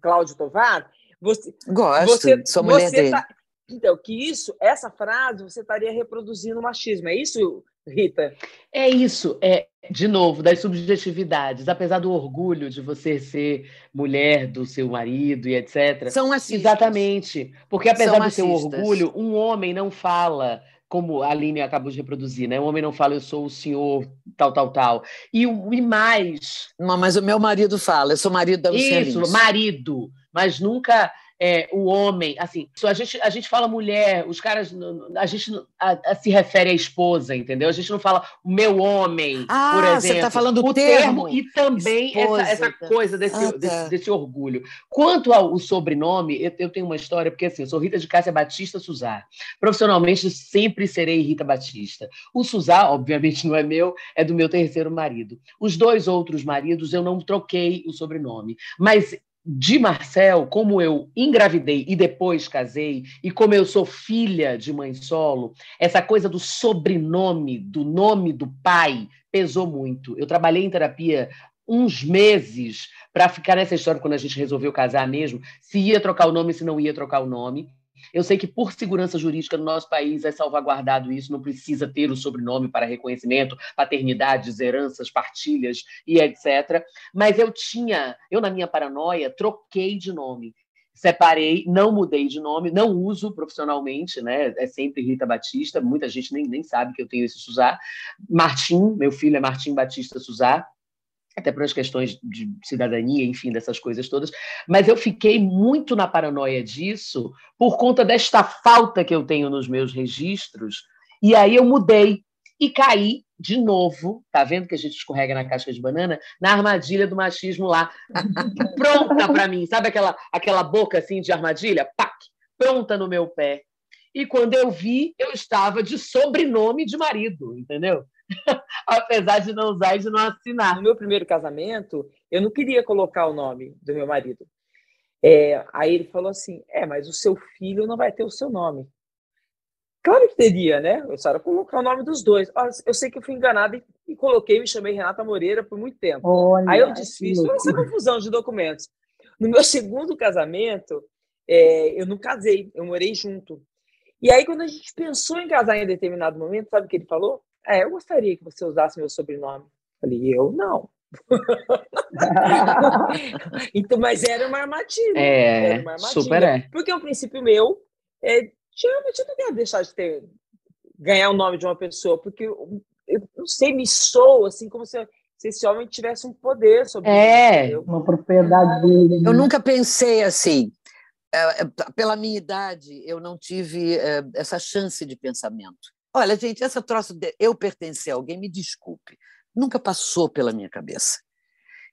Cláudio Tovar, você,
Gosto,
você,
sou mulher
você
dele.
tá- então, que isso, essa frase, você estaria reproduzindo o machismo. É isso, Rita?
É isso, é de novo, das subjetividades, apesar do orgulho de você ser mulher do seu marido e etc.
São machistas.
Exatamente. Porque apesar
São
do seu orgulho, um homem não fala, como a Aline acabou de reproduzir, né? Um homem não fala, eu sou o senhor tal, tal, tal. E, e mais,
Não, mas o meu marido fala, eu sou marido da Luciana
isso,
Lins.
marido, mas nunca é, o homem. Assim, a gente, a gente fala mulher, os caras, a gente a- a se refere à esposa, entendeu? A gente não fala o meu homem,
Ah,
por
você
exemplo.
tá falando
o
o termo.
e também
Esposa,
essa, essa
tá.
coisa desse,
Ah, tá.
desse, desse orgulho. Quanto ao sobrenome, eu, eu tenho uma história, porque assim, eu sou Rita de Cássia Batista Suzá. Profissionalmente, sempre serei Rita Batista. O Suzá, obviamente, não é meu, é do meu terceiro marido. Os dois outros maridos, eu não troquei o sobrenome. Mas de Marcel, como eu engravidei e depois casei, e como eu sou filha de mãe solo, essa coisa do sobrenome, do nome do pai, pesou muito. Eu trabalhei em terapia uns meses para ficar nessa história quando a gente resolveu casar mesmo, se ia trocar o nome, se não ia trocar o nome. Eu sei que por segurança jurídica no nosso país é salvaguardado isso, não precisa ter o sobrenome para reconhecimento, paternidades, heranças, partilhas e etc. Mas eu tinha, eu na minha paranoia, troquei de nome. Separei, não mudei de nome, não uso profissionalmente, né? É sempre Rita Batista, muita gente nem, nem sabe que eu tenho esse Suzá. Martim, meu filho é Martim Batista Suzá, até por as questões de cidadania, enfim, dessas coisas todas. Mas eu fiquei muito na paranoia disso por conta desta falta que eu tenho nos meus registros, e aí eu mudei e caí de novo, tá vendo que a gente escorrega na casca de banana? Na armadilha do machismo lá, pronta para mim, sabe aquela, aquela boca assim de armadilha? Pac, pronta no meu pé. E quando eu vi, eu estava de sobrenome de marido, entendeu? Apesar de não usar e de não assinar.
No meu primeiro casamento, eu não queria colocar o nome do meu marido. É, aí ele falou assim: é, mas o seu filho não vai ter o seu nome. Claro que teria, né? Eu só era colocar o nome dos dois. Eu sei que eu fui enganada e, e coloquei, me chamei Renata Moreira por muito tempo. Olha, Aí eu desfiz toda essa confusão de documentos. No meu segundo casamento, é, eu não casei, eu morei junto. E aí, quando a gente pensou em casar em determinado momento, sabe o que ele falou? É, eu gostaria que você usasse meu sobrenome. Eu falei, eu não. então, mas era uma armadilha.
É, era uma armadilha, super é.
Porque o princípio meu é geralmente eu não quero deixar de ter ganhar o nome de uma pessoa, porque eu, eu não sei, me sou assim como se, se esse homem tivesse um poder sobre
é, isso, uma propriedade dele.
Eu nunca pensei assim. É, é, pela minha idade, eu não tive é, essa chance de pensamento. Olha, gente, essa troça de eu pertencer a alguém, me desculpe, nunca passou pela minha cabeça.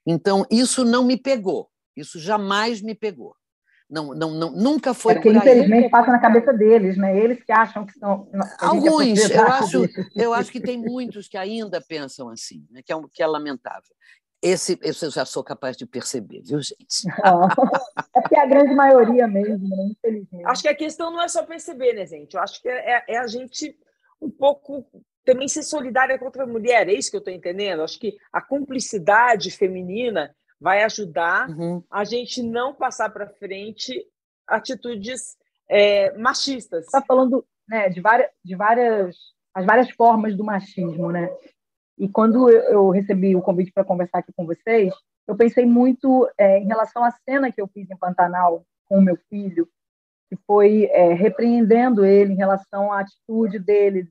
Então, isso não me pegou, isso jamais me pegou. Não, não, não, nunca foi
é porque, infelizmente, passa na cabeça deles, né? Eles que acham que são.
Que Alguns, é eu acho, eu acho que tem muitos que ainda pensam assim, né? que, é, que é lamentável. Esse, esse eu já sou capaz de perceber, viu, gente?
é porque é a grande maioria mesmo, né? infelizmente.
Acho que a questão não é só perceber, né, gente? Eu acho que é, é, é a gente um pouco também ser solidária contra a mulher, é isso que eu estou entendendo? Acho que a cumplicidade feminina vai ajudar uhum. a gente não passar para frente atitudes é, machistas.
Está falando né, de várias, de várias, as várias formas do machismo, né? E quando eu recebi o convite para conversar aqui com vocês, eu pensei muito é, em relação à cena que eu fiz em Pantanal com o meu filho, que foi é, repreendendo ele em relação à atitude dele,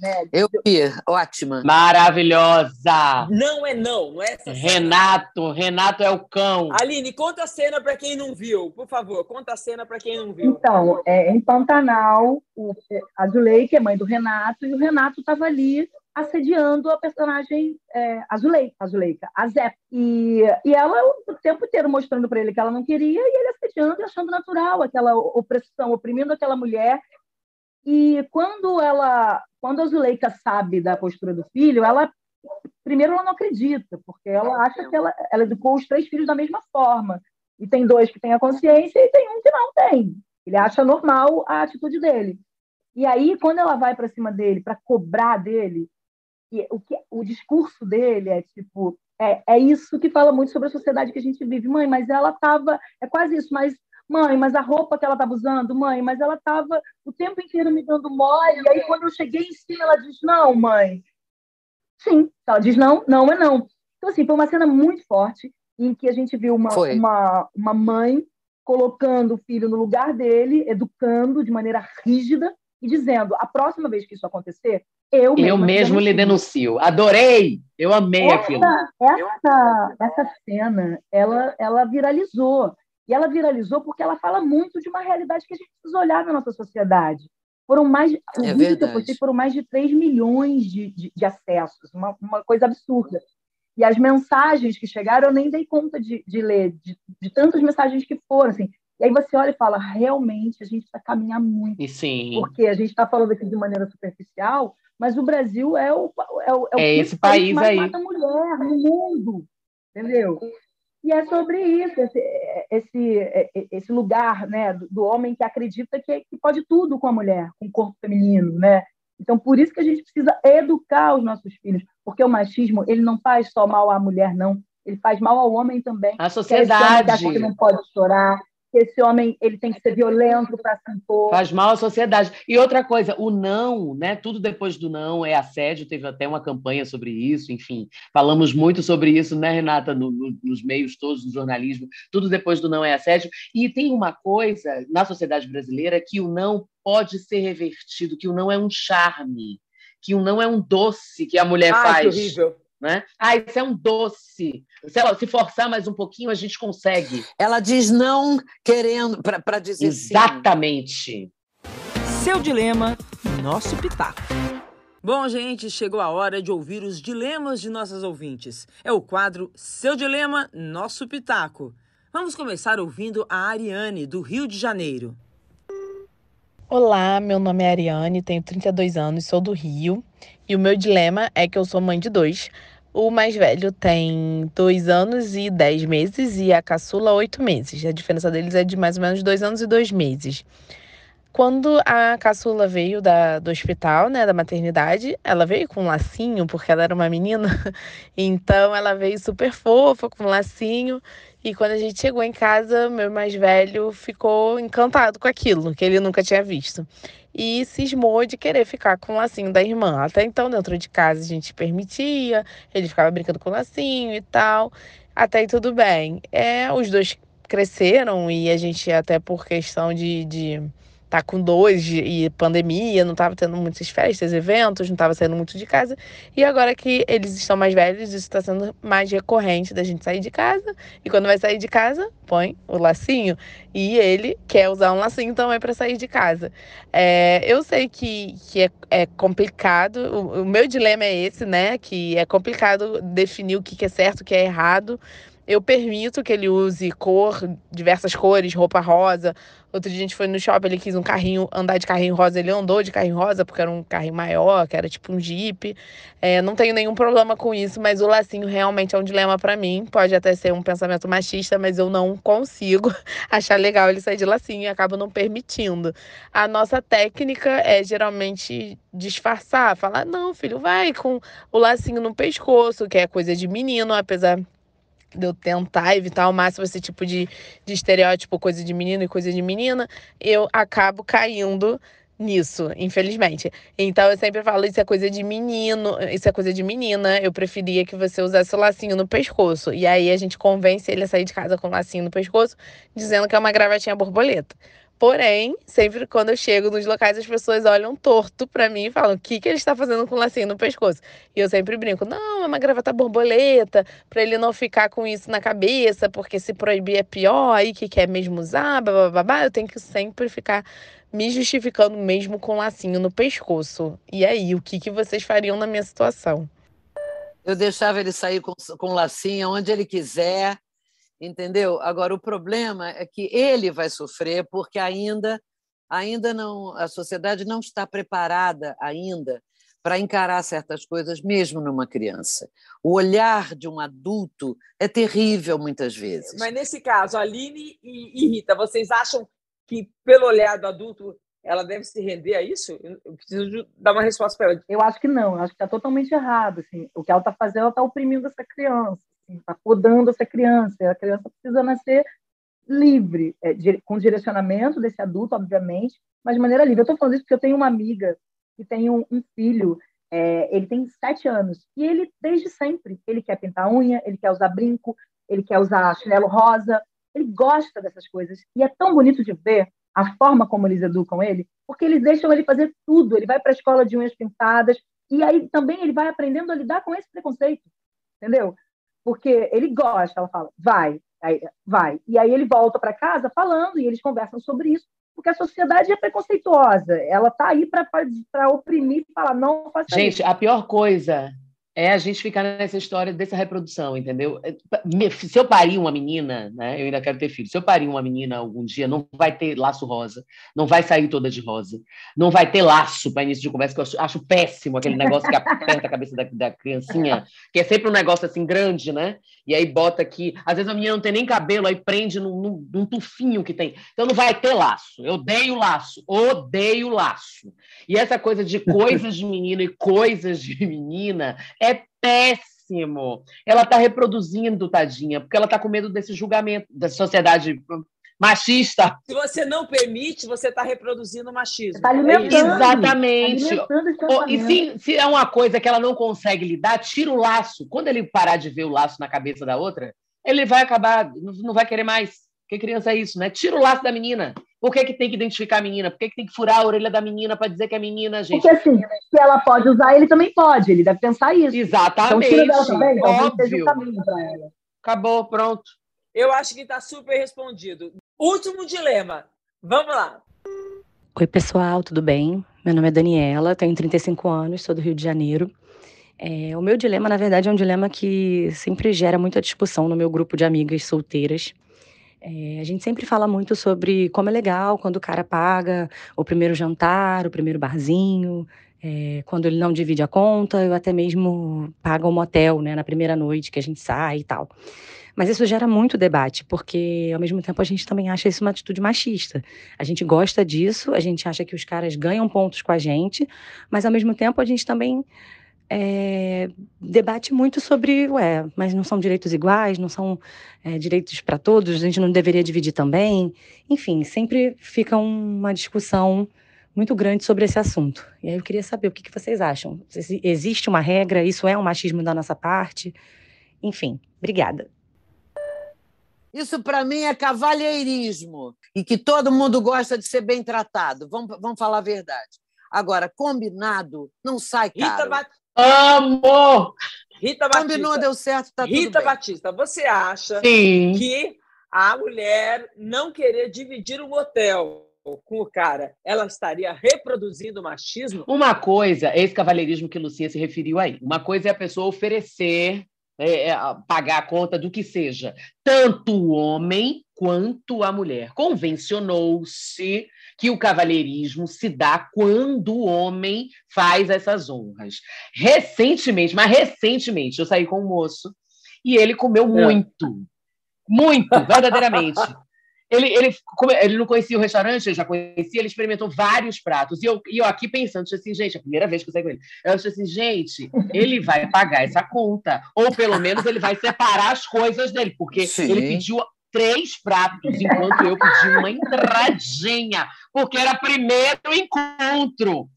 né? Eu vi, ótima.
Maravilhosa!
Não é não, não é essa
Renato, Renato é o cão.
Aline, conta a cena para quem não viu, por favor, conta a cena para quem não viu.
Então, é, em Pantanal, o, a Zuleika é mãe do Renato, e o Renato estava ali assediando a personagem é, Azuleika, Azuleika, a Zé. E, e ela o tempo inteiro mostrando para ele que ela não queria, e ele assediando e achando natural aquela opressão, oprimindo aquela mulher e quando ela, quando a Zuleika sabe da postura do filho, ela primeiro ela não acredita, porque ela acha que ela, ela educou os três filhos da mesma forma. E tem dois que têm a consciência e tem um que não tem. Ele acha normal a atitude dele. E aí, quando ela vai para cima dele para cobrar dele, o, que, o discurso dele é tipo: é, é isso que fala muito sobre a sociedade que a gente vive. Mãe, mas ela estava. É quase isso, mas Mãe, mas a roupa que ela estava usando, mãe, mas ela estava o tempo inteiro me dando mole. E aí, quando eu cheguei em cima, ela diz: Não, mãe. Sim. Ela diz: Não, não é não. Então, assim, foi uma cena muito forte em que a gente viu uma, uma, uma mãe colocando o filho no lugar dele, educando de maneira rígida e dizendo: a próxima vez que isso acontecer, eu,
eu mesmo lhe denuncio. Adorei! Eu amei
essa,
aquilo.
Essa, essa cena, ela, ela viralizou. E ela viralizou porque ela fala muito de uma realidade que a gente precisa olhar na nossa sociedade. Foram mais, o
é vídeo que eu
postei foram mais de 3 milhões de, de, de acessos, uma, uma, coisa absurda. E as mensagens que chegaram, eu nem dei conta de, de ler, de, de, tantas mensagens que foram. Assim. E aí você olha e fala, realmente a gente está caminhando muito.
E sim.
Porque a gente está falando aqui de maneira superficial, mas o Brasil é o, é o,
é o é esse país, país mais aí.
mata mulher no mundo. Entendeu? E é sobre isso, esse, esse, esse lugar né, do, homem que acredita que, que, pode tudo com a mulher, com o corpo feminino. Né? Então, por isso que a gente precisa educar os nossos filhos, porque o machismo ele não faz só mal à mulher, não. Ele faz mal ao homem também.
A sociedade.
Que acha que não pode chorar, que esse homem ele tem que ser violento para se impor.
Faz mal à sociedade. E outra coisa, o não, né? Tudo depois do não é assédio. Teve até uma campanha sobre isso, enfim. Falamos muito sobre isso, né, Renata, no, no, nos meios todos do jornalismo. Tudo depois do não é assédio. E tem uma coisa na sociedade brasileira que o não pode ser revertido, que o não é um charme, que o não é um doce que a mulher
Ai,
faz.
Que horrível
né? Ah, isso é um doce. Se, ela, se forçar mais um pouquinho, a gente consegue.
Ela diz não querendo, para dizer
Exatamente.
sim. Seu dilema, nosso pitaco. Bom, gente, chegou a hora de ouvir os dilemas de nossas ouvintes. É o quadro Seu Dilema, Nosso Pitaco. Vamos começar ouvindo a Ariane, do Rio de Janeiro.
Olá, meu nome é Ariane, tenho 32 anos, sou do Rio. E o meu dilema é que eu sou mãe de dois. O mais velho tem dois anos e dez meses e a caçula oito meses. A diferença deles é de mais ou menos dois anos e dois meses. Quando a caçula veio da, do hospital, né, da maternidade, ela veio com um lacinho, porque ela era uma menina. Então ela veio super fofa, com um lacinho. E quando a gente chegou em casa, meu mais velho ficou encantado com aquilo, que ele nunca tinha visto. E cismou de querer ficar com o lacinho da irmã. Até então, dentro de casa, a gente permitia, ele ficava brincando com o lacinho e tal. Até aí tudo bem. É, os dois cresceram e a gente, até por questão de, de tá com dois e pandemia, não tava tendo muitas festas, eventos, não tava saindo muito de casa. E agora que eles estão mais velhos, isso está sendo mais recorrente da gente sair de casa. E quando vai sair de casa, põe o lacinho. E ele quer usar um lacinho também para sair de casa. É, eu sei que, que é, é complicado, o, o, meu dilema é esse, né? Que é complicado definir o que, que é certo, o que é errado. Eu permito que ele use cor, diversas cores, roupa rosa. Outro dia a gente foi no shopping, ele quis um carrinho, andar de carrinho rosa, ele andou de carrinho rosa porque era um carrinho maior, que era tipo um Jeep. É, não tenho nenhum problema com isso, mas o lacinho realmente é um dilema para mim. Pode até ser um pensamento machista, mas eu não consigo achar legal ele sair de lacinho e acabo não permitindo. A nossa técnica é geralmente disfarçar, falar: não, filho, vai com o lacinho no pescoço, que é coisa de menino, apesar de eu tentar evitar ao máximo esse tipo de, de estereótipo, coisa de menino e coisa de menina, eu acabo caindo nisso, infelizmente. Então eu sempre falo, isso é coisa de menino, isso é coisa de menina, eu preferia que você usasse o lacinho no pescoço. E aí a gente convence ele a sair de casa com o lacinho no pescoço, dizendo que é uma gravatinha borboleta. Porém, sempre quando eu chego nos locais, as pessoas olham torto para mim e falam: o que, que ele está fazendo com o lacinho no pescoço? E eu sempre brinco: não, é uma gravata borboleta, para ele não ficar com isso na cabeça, porque se proibir é pior, aí que quer mesmo usar, babá. Eu tenho que sempre ficar me justificando mesmo com lacinho no pescoço. E aí, o que, que vocês fariam na minha situação?
Eu deixava ele sair com, com lacinho onde ele quiser entendeu? Agora o problema é que ele vai sofrer porque ainda ainda não a sociedade não está preparada ainda para encarar certas coisas mesmo numa criança. O olhar de um adulto é terrível muitas vezes.
Mas nesse caso, Aline e Rita, vocês acham que pelo olhar do adulto ela deve se render a isso? Eu preciso dar uma resposta para ela.
Eu acho que não, eu acho que está totalmente errado. Assim. O que ela está fazendo, ela está oprimindo essa criança está podando essa criança. A criança precisa nascer livre, é, com direcionamento desse adulto, obviamente, mas de maneira livre. Eu estou falando isso porque eu tenho uma amiga que tem um, um filho, é, ele tem sete anos, e ele, desde sempre, ele quer pintar unha, ele quer usar brinco, ele quer usar chinelo rosa, ele gosta dessas coisas. E é tão bonito de ver a forma como eles educam ele, porque eles deixam ele fazer tudo. Ele vai para a escola de unhas pintadas, e aí também ele vai aprendendo a lidar com esse preconceito, entendeu? Porque ele gosta, ela fala, vai, aí, vai. E aí ele volta para casa falando e eles conversam sobre isso, porque a sociedade é preconceituosa, ela está aí para oprimir e falar, não faça
Gente,
isso. Gente,
a pior coisa é a gente ficar nessa história dessa reprodução, entendeu? É, se eu parir uma menina, né? Eu ainda quero ter filho. Se eu parir uma menina algum dia, não vai ter laço rosa, não vai sair toda de rosa, não vai ter laço para início de conversa, que eu acho péssimo aquele negócio que aperta a cabeça da, da, criancinha, que é sempre um negócio assim grande, né? E aí bota aqui. Às vezes a menina não tem nem cabelo, aí prende num, num, num tufinho que tem. Então não vai ter laço. Eu odeio laço, odeio laço. E essa coisa de coisas de menino e coisas de menina péssimo. Ela está reproduzindo, tadinha, porque ela está com medo desse julgamento da sociedade machista.
Se você não permite, você está reproduzindo o machismo.
Tá alimentando, é
Exatamente. Alimentando e se, se é uma coisa que ela não consegue lidar, tira o laço. Quando ele parar de ver o laço na cabeça da outra, ele vai acabar, não vai querer mais. Porque criança é isso, né? Tira o laço da menina. Por que, que tem que identificar a menina? Por que, que tem que furar a orelha da menina para dizer que é menina, gente?
Porque assim, se ela pode usar, ele também pode. Ele deve pensar isso.
Exatamente. Então, tira dela também, óbvio. ela. Acabou, pronto.
Eu acho que está super respondido. Último dilema. Vamos lá.
Oi, pessoal, tudo bem? Meu nome é Daniela, tenho 35 anos, sou do Rio de Janeiro. É, o meu dilema, na verdade, é um dilema que sempre gera muita discussão no meu grupo de amigas solteiras. É, a gente sempre fala muito sobre como é legal quando o cara paga o primeiro jantar, o primeiro barzinho, é, quando ele não divide a conta, ou até mesmo paga o um motel, né, na primeira noite que a gente sai e tal. Mas isso gera muito debate, porque ao mesmo tempo a gente também acha isso uma atitude machista. A gente gosta disso, a gente acha que os caras ganham pontos com a gente, mas ao mesmo tempo a gente também é, debate muito sobre, ué, mas não são direitos iguais, não são é, direitos para todos, a gente não deveria dividir também. Enfim, sempre fica uma discussão muito grande sobre esse assunto. E aí eu queria saber o que, que vocês acham. Existe uma regra? Isso é um machismo da nossa parte? Enfim, obrigada.
Isso para mim é cavalheirismo e que todo mundo gosta de ser bem tratado. Vamos, vamos falar a verdade. Agora, combinado não sai caro.
Rita.
Amo!
Rita Batista.
Combinou, deu certo, tá
Rita
tudo bem.
Batista, você acha
Sim.
que a mulher não querer dividir o motel com o cara, ela estaria reproduzindo o machismo?
Uma coisa, é esse cavalheirismo que Lucinha se referiu aí. Uma coisa é a pessoa oferecer, é, é, pagar a conta do que seja, tanto o homem quanto a mulher. Convencionou-se que o cavalheirismo se dá quando o homem faz essas honras. Recentemente, mas recentemente, eu saí com um moço e ele comeu muito. Muito, verdadeiramente. Ele, ele, ele não conhecia o restaurante, ele já conhecia, ele experimentou vários pratos. E eu, e eu aqui pensando, assim, gente, a primeira vez que eu saí com ele, eu achei assim, gente, ele vai pagar essa conta. Ou pelo menos ele vai separar as coisas dele, porque
Sim.
ele pediu três pratos, enquanto eu pedi uma entradinha, porque era primeiro encontro.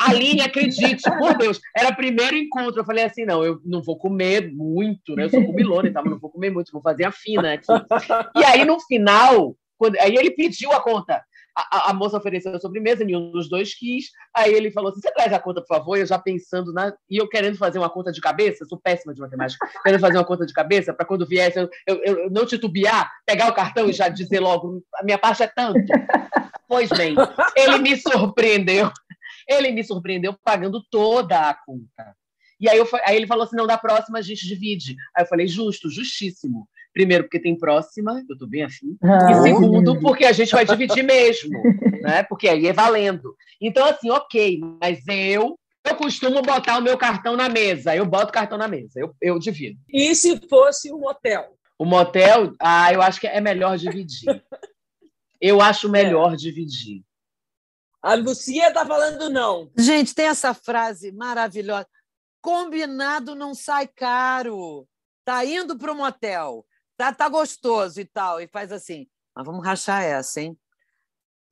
Aline, acredite, por Deus, era primeiro encontro. Eu falei assim: não, eu não vou comer muito, né? Eu sou comilona e tal, mas não vou comer muito, vou fazer a fina aqui. E aí, no final, quando, aí ele pediu a conta. A, a, moça ofereceu a sobremesa, nenhum dos dois quis. Aí ele falou assim: você traz a conta, por favor? Eu já pensando na. E eu querendo fazer uma conta de cabeça, sou péssima de matemática, querendo fazer uma conta de cabeça para quando viesse eu, eu, eu não titubear, pegar o cartão e já dizer logo: a minha parte é tanto. Pois bem, ele me surpreendeu. Ele me surpreendeu pagando toda a conta. E aí, eu, aí ele falou assim: não, da próxima a gente divide. Aí eu falei: justo, justíssimo. Primeiro, porque tem próxima, eu estou bem afim.
Ah,
e segundo, porque a gente vai dividir mesmo, né? Porque aí é valendo. Então, assim, ok, mas eu. Eu costumo botar o meu cartão na mesa. Eu boto o cartão na mesa, eu, eu divido.
E se fosse um hotel?
O motel, ah, eu acho que é melhor dividir. Eu acho melhor dividir.
A Lucia está falando não.
Gente, tem essa frase maravilhosa. Combinado não sai caro. Tá indo para o motel. Tá, tá gostoso e tal. E faz assim. Mas vamos rachar essa, hein?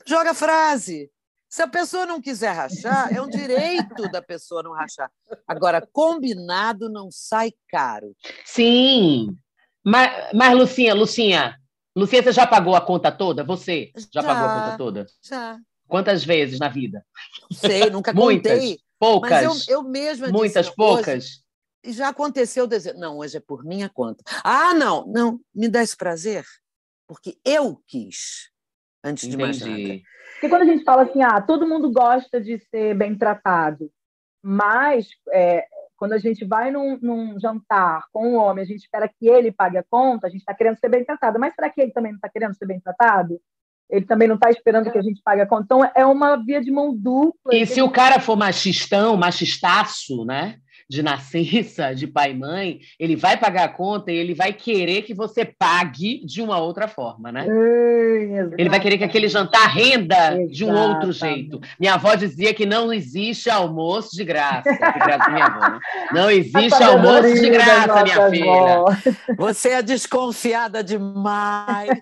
Joga a frase. Se a pessoa não quiser rachar, é um direito da pessoa não rachar. Agora, combinado não sai caro.
Sim. Mas, mas Lucinha, Lucinha, Lucinha, você já pagou a conta toda? Você já,
Já.
pagou a conta toda?
Já.
Quantas vezes na vida?
Não sei, nunca
Muitas,
contei.
poucas,
Mas eu, eu mesma disse,
muitas,
"Não,
poucas.
Hoje, e já aconteceu dizer, não, hoje é por minha conta. Ah, não, não, me dá esse prazer, porque eu quis, antes de mais nada.
Entendi.
Porque quando a gente fala assim, ah, todo mundo gosta de ser bem tratado, mas é, quando a gente vai num, num jantar com um homem, a gente espera que ele pague a conta, a gente está querendo ser bem tratado. Mas será que ele também não está querendo ser bem tratado? Ele também não está esperando que a gente pague a conta. Então, é uma via de mão dupla.
E se o cara for machistão, machistaço, né? De nascença, de pai e mãe, ele vai pagar a conta e ele vai querer que você pague de uma outra forma, né? Ele vai querer que aquele jantar renda de um outro
Exatamente.
jeito. Minha avó dizia que não existe almoço de graça. Que graça minha avó, né? Não existe almoço de graça, minha filha.
Você é desconfiada demais.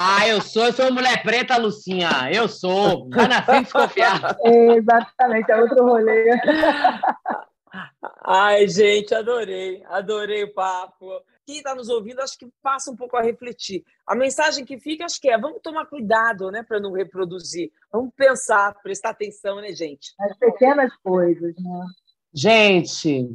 Ah, eu sou, eu sou uma mulher preta, Lucinha. Eu sou. Já nasci desconfiada.
Exatamente, é outro rolê.
Ai, gente, adorei, adorei o papo. Quem está nos ouvindo, acho que passa um pouco a refletir. A mensagem que fica, acho que é: vamos tomar cuidado, né, para não reproduzir. Vamos pensar, prestar atenção, né, gente?
As pequenas coisas, né?
Gente,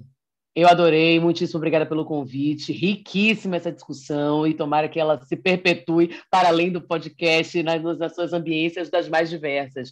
eu adorei. Muitíssimo obrigada pelo convite. Riquíssima essa discussão e tomara que ela se perpetue para além do podcast nas, nas suas ambiências das mais diversas.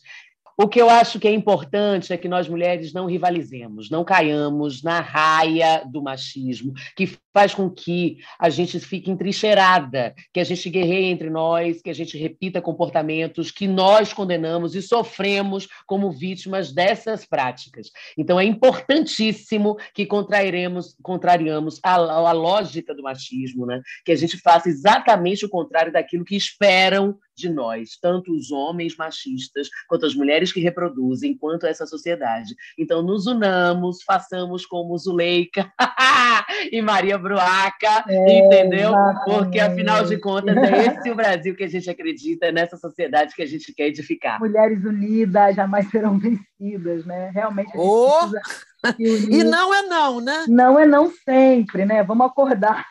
O que eu acho que é importante é que nós mulheres não rivalizemos, não caiamos na raia do machismo, que faz com que a gente fique entrincheirada, que a gente guerreie entre nós, que a gente repita comportamentos que nós condenamos e sofremos como vítimas dessas práticas. Então é importantíssimo que contrairemos, contrariamos a, a lógica do machismo, né? que a gente faça exatamente o contrário daquilo que esperam de nós, tanto os homens machistas quanto as mulheres que reproduzem, quanto essa sociedade. Então, nos unamos, façamos como Zuleika e Maria Bruaca, é, entendeu? Exatamente. Porque, afinal de contas, é esse o Brasil que a gente acredita, é nessa sociedade que a gente quer edificar.
Mulheres unidas jamais serão vencidas, né? Realmente.
Oh! E não é não, né?
Não é não sempre, né? Vamos acordar.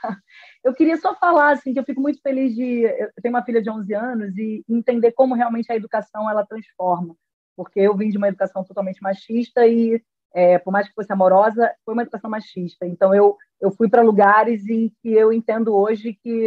Eu queria só falar assim que eu fico muito feliz de eu tenho uma filha de 11 anos e entender como realmente a educação ela transforma, porque eu vim de uma educação totalmente machista e é, por mais que fosse amorosa, foi uma educação machista. Então eu eu fui para lugares em que eu entendo hoje que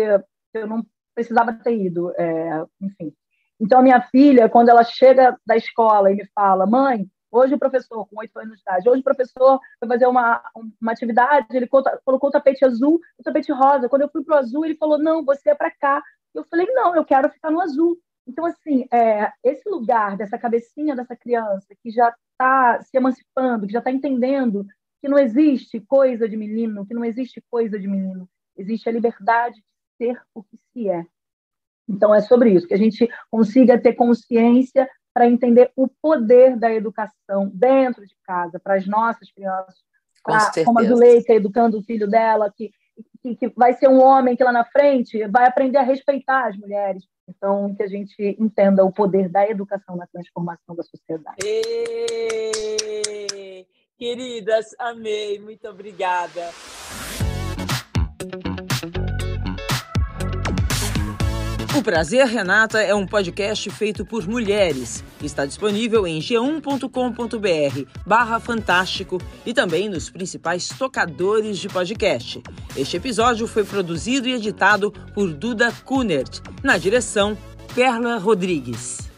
eu não precisava ter ido, é, enfim. Então a minha filha, quando ela chega da escola e me fala, mãe, Hoje o professor, com oito anos de idade, hoje o professor foi fazer uma, uma atividade, ele colocou o tapete azul o tapete rosa. Quando eu fui para o azul, ele falou, não, você é para cá. Eu falei, não, eu quero ficar no azul. Então, assim, é, esse lugar dessa cabecinha dessa criança que já está se emancipando, que já está entendendo que não existe coisa de menino, que não existe coisa de menino, existe a liberdade de ser o que se é. Então, é sobre isso, que a gente consiga ter consciência para entender o poder da educação dentro de casa, para as nossas crianças, pra, como a Zuleika educando o filho dela, que, que, que, vai ser um homem que lá na frente vai aprender a respeitar as mulheres. Então, que a gente entenda o poder da educação na transformação da sociedade.
E... Queridas, amei, muito obrigada. O Prazer Renata é um podcast feito por mulheres. Está disponível em g1.com.br barra fantástico e também nos principais tocadores de podcast. Este episódio foi produzido e editado por Duda Kunert. Na direção, Perla Rodrigues.